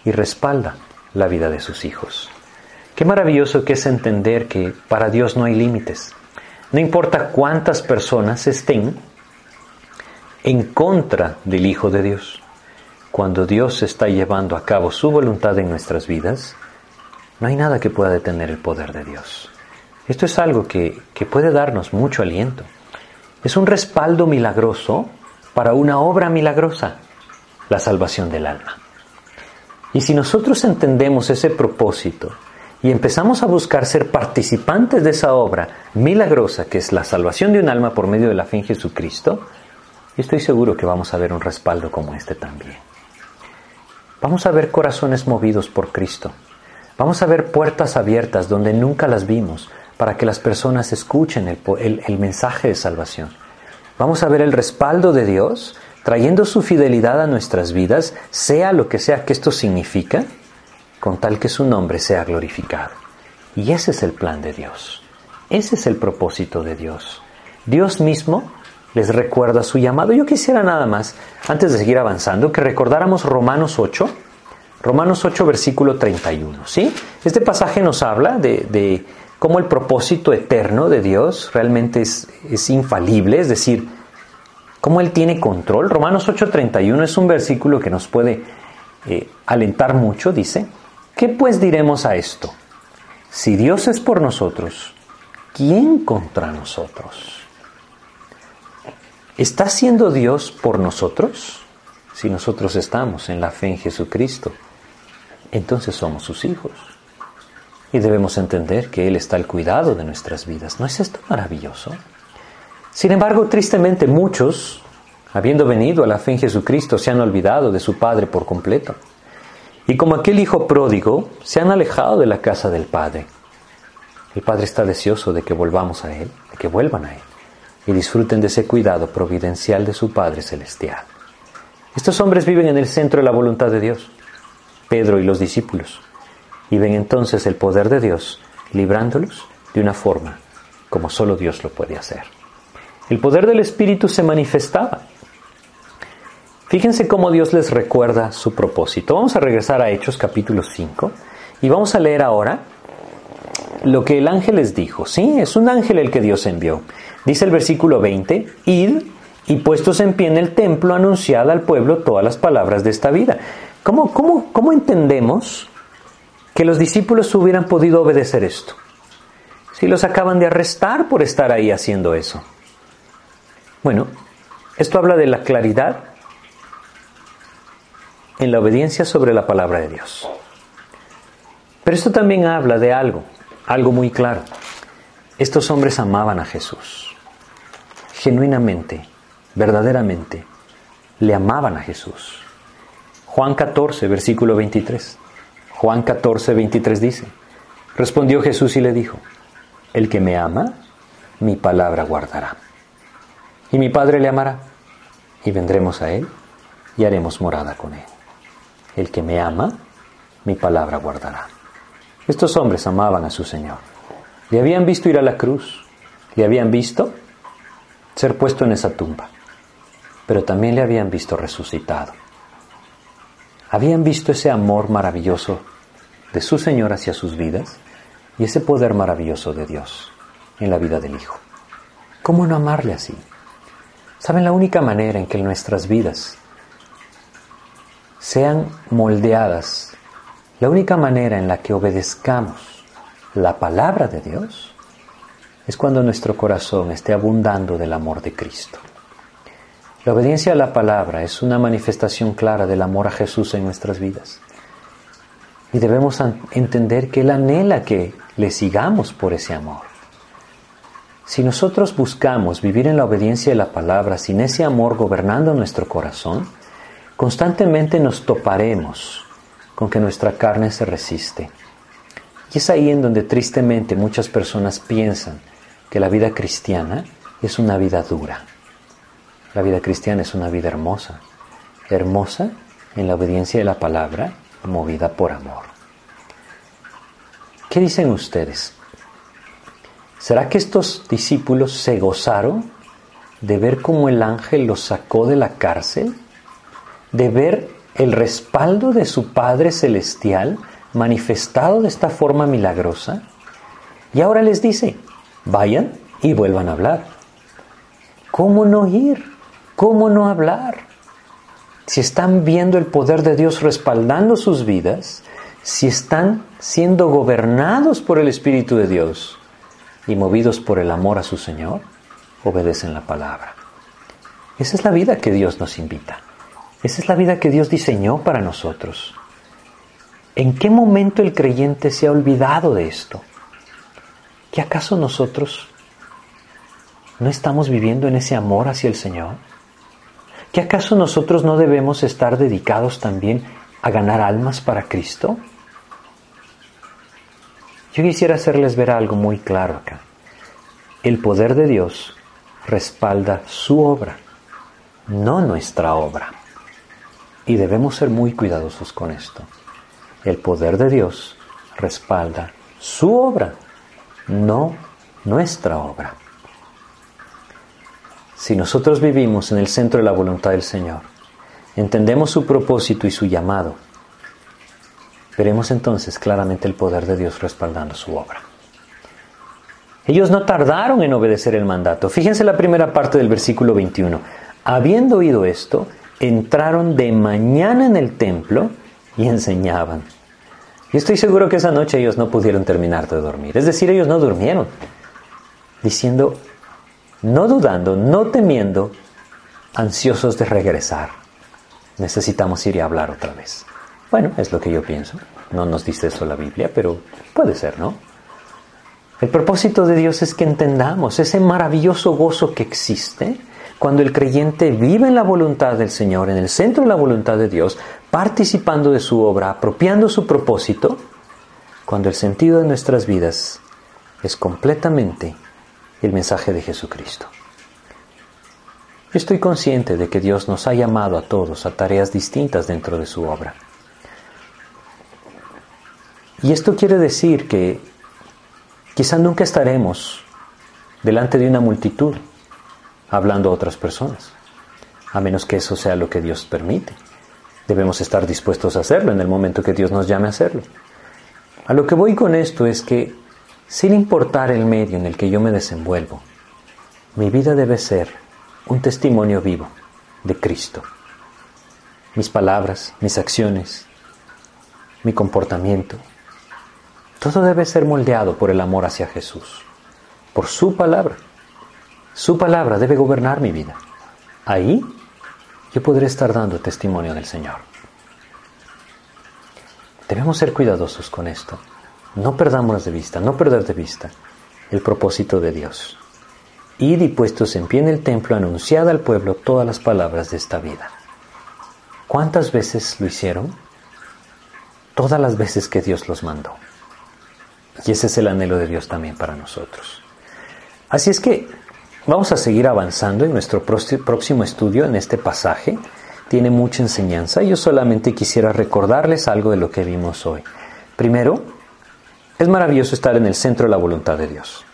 y respalda la vida de sus hijos. Qué maravilloso que es entender que para Dios no hay límites. No importa cuántas personas estén en contra del Hijo de Dios. Cuando Dios está llevando a cabo su voluntad en nuestras vidas, no hay nada que pueda detener el poder de Dios. Esto es algo que, que puede darnos mucho aliento. Es un respaldo milagroso para una obra milagrosa, la salvación del alma. Y si nosotros entendemos ese propósito y empezamos a buscar ser participantes de esa obra milagrosa que es la salvación de un alma por medio de la fe en Jesucristo, estoy seguro que vamos a ver un respaldo como este también. Vamos a ver corazones movidos por Cristo. Vamos a ver puertas abiertas donde nunca las vimos para que las personas escuchen el, el mensaje de salvación. Vamos a ver el respaldo de Dios trayendo su fidelidad a nuestras vidas, sea lo que sea que esto significa, con tal que su nombre sea glorificado. Y ese es el plan de Dios. Ese es el propósito de Dios. Dios mismo les recuerda su llamado. Yo quisiera nada más, antes de seguir avanzando, que recordáramos Romanos 8, Romanos 8, versículo 31. ¿sí? Este pasaje nos habla de, cómo el propósito eterno de Dios realmente es, infalible, es decir, cómo Él tiene control. Romanos 8:31 es un versículo que nos puede eh, alentar mucho. Dice, ¿qué pues diremos a esto? Si Dios es por nosotros, ¿quién contra nosotros? ¿Está siendo Dios por nosotros? Si nosotros estamos en la fe en Jesucristo, entonces somos sus hijos. Y debemos entender que Él está al cuidado de nuestras vidas. ¿No es esto maravilloso? Sin embargo, tristemente muchos habiendo venido a la fe en Jesucristo, se han olvidado de su Padre por completo. Y como aquel hijo pródigo, se han alejado de la casa del Padre. El Padre está deseoso de que volvamos a Él, de que vuelvan a Él, y disfruten de ese cuidado providencial de su Padre Celestial. Estos hombres viven en el centro de la voluntad de Dios, Pedro y los discípulos, y ven entonces el poder de Dios librándolos de una forma como solo Dios lo puede hacer. El poder del Espíritu se manifestaba. Fíjense cómo Dios les recuerda su propósito. Vamos a regresar a Hechos capítulo 5 y vamos a leer ahora lo que el ángel les dijo. Sí, es un ángel el que Dios envió. Dice el versículo 20, id y puestos en pie en el templo, anunciad al pueblo todas las palabras de esta vida. ¿Cómo, cómo, cómo entendemos que los discípulos hubieran podido obedecer esto? Si los acaban de arrestar por estar ahí haciendo eso. Bueno, esto habla de la claridad en la obediencia sobre la palabra de Dios. Pero esto también habla de algo, algo muy claro. Estos hombres amaban a Jesús. Genuinamente, verdaderamente, le amaban a Jesús. Juan 14, versículo 23. Juan 14, 23 dice, respondió Jesús y le dijo, el que me ama, mi palabra guardará. Y mi Padre le amará, y vendremos a él y haremos morada con él. El que me ama, mi palabra guardará. Estos hombres amaban a su Señor. Le habían visto ir a la cruz, le habían visto ser puesto en esa tumba, pero también le habían visto resucitado habían visto ese amor maravilloso de su Señor hacia sus vidas y ese poder maravilloso de Dios en la vida del Hijo. ¿Cómo no amarle así? ¿Saben la única manera en que nuestras vidas sean moldeadas, la única manera en la que obedezcamos la palabra de Dios es cuando nuestro corazón esté abundando del amor de Cristo? La obediencia a la palabra es una manifestación clara del amor a Jesús en nuestras vidas. Y debemos entender que Él anhela que le sigamos por ese amor. Si nosotros buscamos vivir en la obediencia de la palabra sin ese amor gobernando nuestro corazón, constantemente nos toparemos con que nuestra carne se resiste. Y es ahí en donde tristemente muchas personas piensan que la vida cristiana es una vida dura. La vida cristiana es una vida hermosa, hermosa en la obediencia de la palabra, movida por amor. ¿Qué dicen ustedes? ¿Será que estos discípulos se gozaron de ver cómo el ángel los sacó de la cárcel? ¿De ver el respaldo de su Padre Celestial manifestado de esta forma milagrosa? Y ahora les dice, vayan y vuelvan a hablar. ¿Cómo no ir? ¿Cómo no hablar? Si están viendo el poder de Dios respaldando sus vidas, si están siendo gobernados por el Espíritu de Dios y movidos por el amor a su Señor, obedecen la palabra. Esa es la vida que Dios nos invita. Esa es la vida que Dios diseñó para nosotros. ¿En qué momento el creyente se ha olvidado de esto? ¿Que acaso nosotros no estamos viviendo en ese amor hacia el Señor? ¿Que acaso nosotros no debemos estar dedicados también a ganar almas para Cristo? Yo quisiera hacerles ver algo muy claro acá. El poder de Dios respalda su obra, no nuestra obra. Y debemos ser muy cuidadosos con esto. El poder de Dios respalda su obra, no nuestra obra. Si nosotros vivimos en el centro de la voluntad del Señor, entendemos su propósito y su llamado, veremos entonces claramente el poder de Dios respaldando su obra. Ellos no tardaron en obedecer el mandato. Fíjense la primera parte del versículo 21. Habiendo oído esto, entraron de mañana en el templo y enseñaban. Y estoy seguro que esa noche ellos no pudieron terminar de dormir. Es decir, ellos no durmieron, diciendo, no dudando, no temiendo, ansiosos de regresar. Necesitamos ir y hablar otra vez. Bueno, es lo que yo pienso. No nos dice eso la Biblia, pero puede ser, ¿no? El propósito de Dios es que entendamos ese maravilloso gozo que existe cuando el creyente vive en la voluntad del Señor, en el centro de la voluntad de Dios, participando de su obra, apropiando su propósito, cuando el sentido de nuestras vidas es completamente el mensaje de Jesucristo. Estoy consciente de que Dios nos ha llamado a todos a tareas distintas dentro de su obra. Y esto quiere decir que quizá nunca estaremos delante de una multitud hablando a otras personas, a menos que eso sea lo que Dios permite. Debemos estar dispuestos a hacerlo en el momento que Dios nos llame a hacerlo. A lo que voy con esto es que, sin importar el medio en el que yo me desenvuelvo, mi vida debe ser un testimonio vivo de Cristo. Mis palabras, mis acciones, mi comportamiento, todo debe ser moldeado por el amor hacia Jesús, por su palabra. Su palabra debe gobernar mi vida. Ahí yo podré estar dando testimonio del Señor. Debemos ser cuidadosos con esto. No perdamos de vista, no perder de vista el propósito de Dios. Id y puestos en pie en el templo, anunciad al pueblo todas las palabras de esta vida. ¿Cuántas veces lo hicieron? Todas las veces que Dios los mandó. Y ese es el anhelo de Dios también para nosotros. Así es que vamos a seguir avanzando en nuestro próximo estudio en este pasaje. Tiene mucha enseñanza yo solamente quisiera recordarles algo de lo que vimos hoy. Primero, es maravilloso estar en el centro de la voluntad de Dios.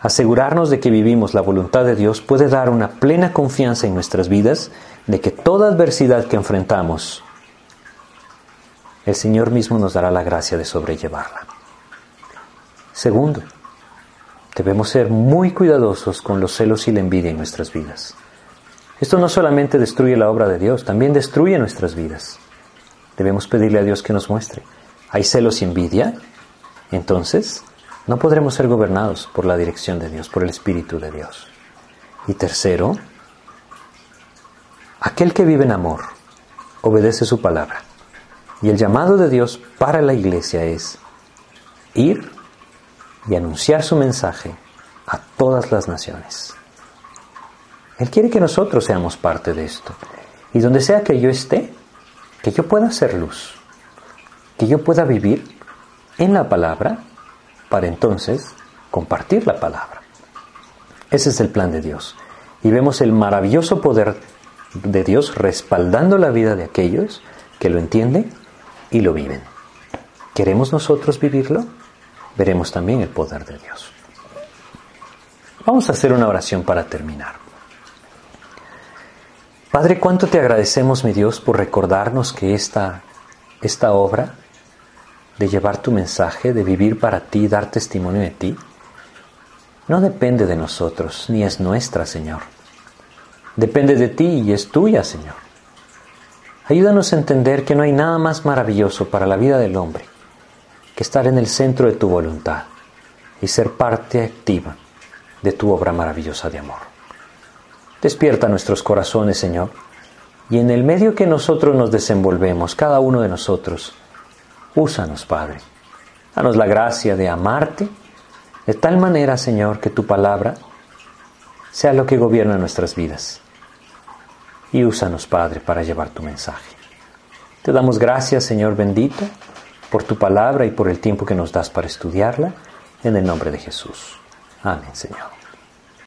Asegurarnos de que vivimos la voluntad de Dios puede dar una plena confianza en nuestras vidas de que toda adversidad que enfrentamos, el Señor mismo nos dará la gracia de sobrellevarla. Segundo, debemos ser muy cuidadosos con los celos y la envidia en nuestras vidas. Esto no solamente destruye la obra de Dios, también destruye nuestras vidas. Debemos pedirle a Dios que nos muestre. ¿Hay celos y envidia? Entonces, no podremos ser gobernados por la dirección de Dios, por el Espíritu de Dios. Y tercero, aquel que vive en amor obedece su palabra. Y el llamado de Dios para la iglesia es ir y anunciar su mensaje a todas las naciones. Él quiere que nosotros seamos parte de esto. Y donde sea que yo esté, que yo pueda ser luz, que yo pueda vivir en la palabra para entonces compartir la palabra. Ese es el plan de Dios. Y vemos el maravilloso poder de Dios respaldando la vida de aquellos que lo entienden y lo viven. ¿Queremos nosotros vivirlo? Veremos también el poder de Dios. Vamos a hacer una oración para terminar. Padre, cuánto te agradecemos, mi Dios, por recordarnos que esta, esta obra de llevar tu mensaje, de vivir para ti, dar testimonio de ti, no depende de nosotros, ni es nuestra, Señor. Depende de ti y es tuya, Señor. Ayúdanos a entender que no hay nada más maravilloso para la vida del hombre que estar en el centro de tu voluntad y ser parte activa de tu obra maravillosa de amor. Despierta nuestros corazones, Señor, y en el medio que nosotros nos desenvolvemos, cada uno de nosotros, Úsanos, Padre. Danos la gracia de amarte de tal manera, Señor, que tu palabra sea lo que gobierna nuestras vidas. Y úsanos, Padre, para llevar tu mensaje. Te damos gracias, Señor bendito, por tu palabra y por el tiempo que nos das para estudiarla, en el nombre de Jesús. Amén, Señor.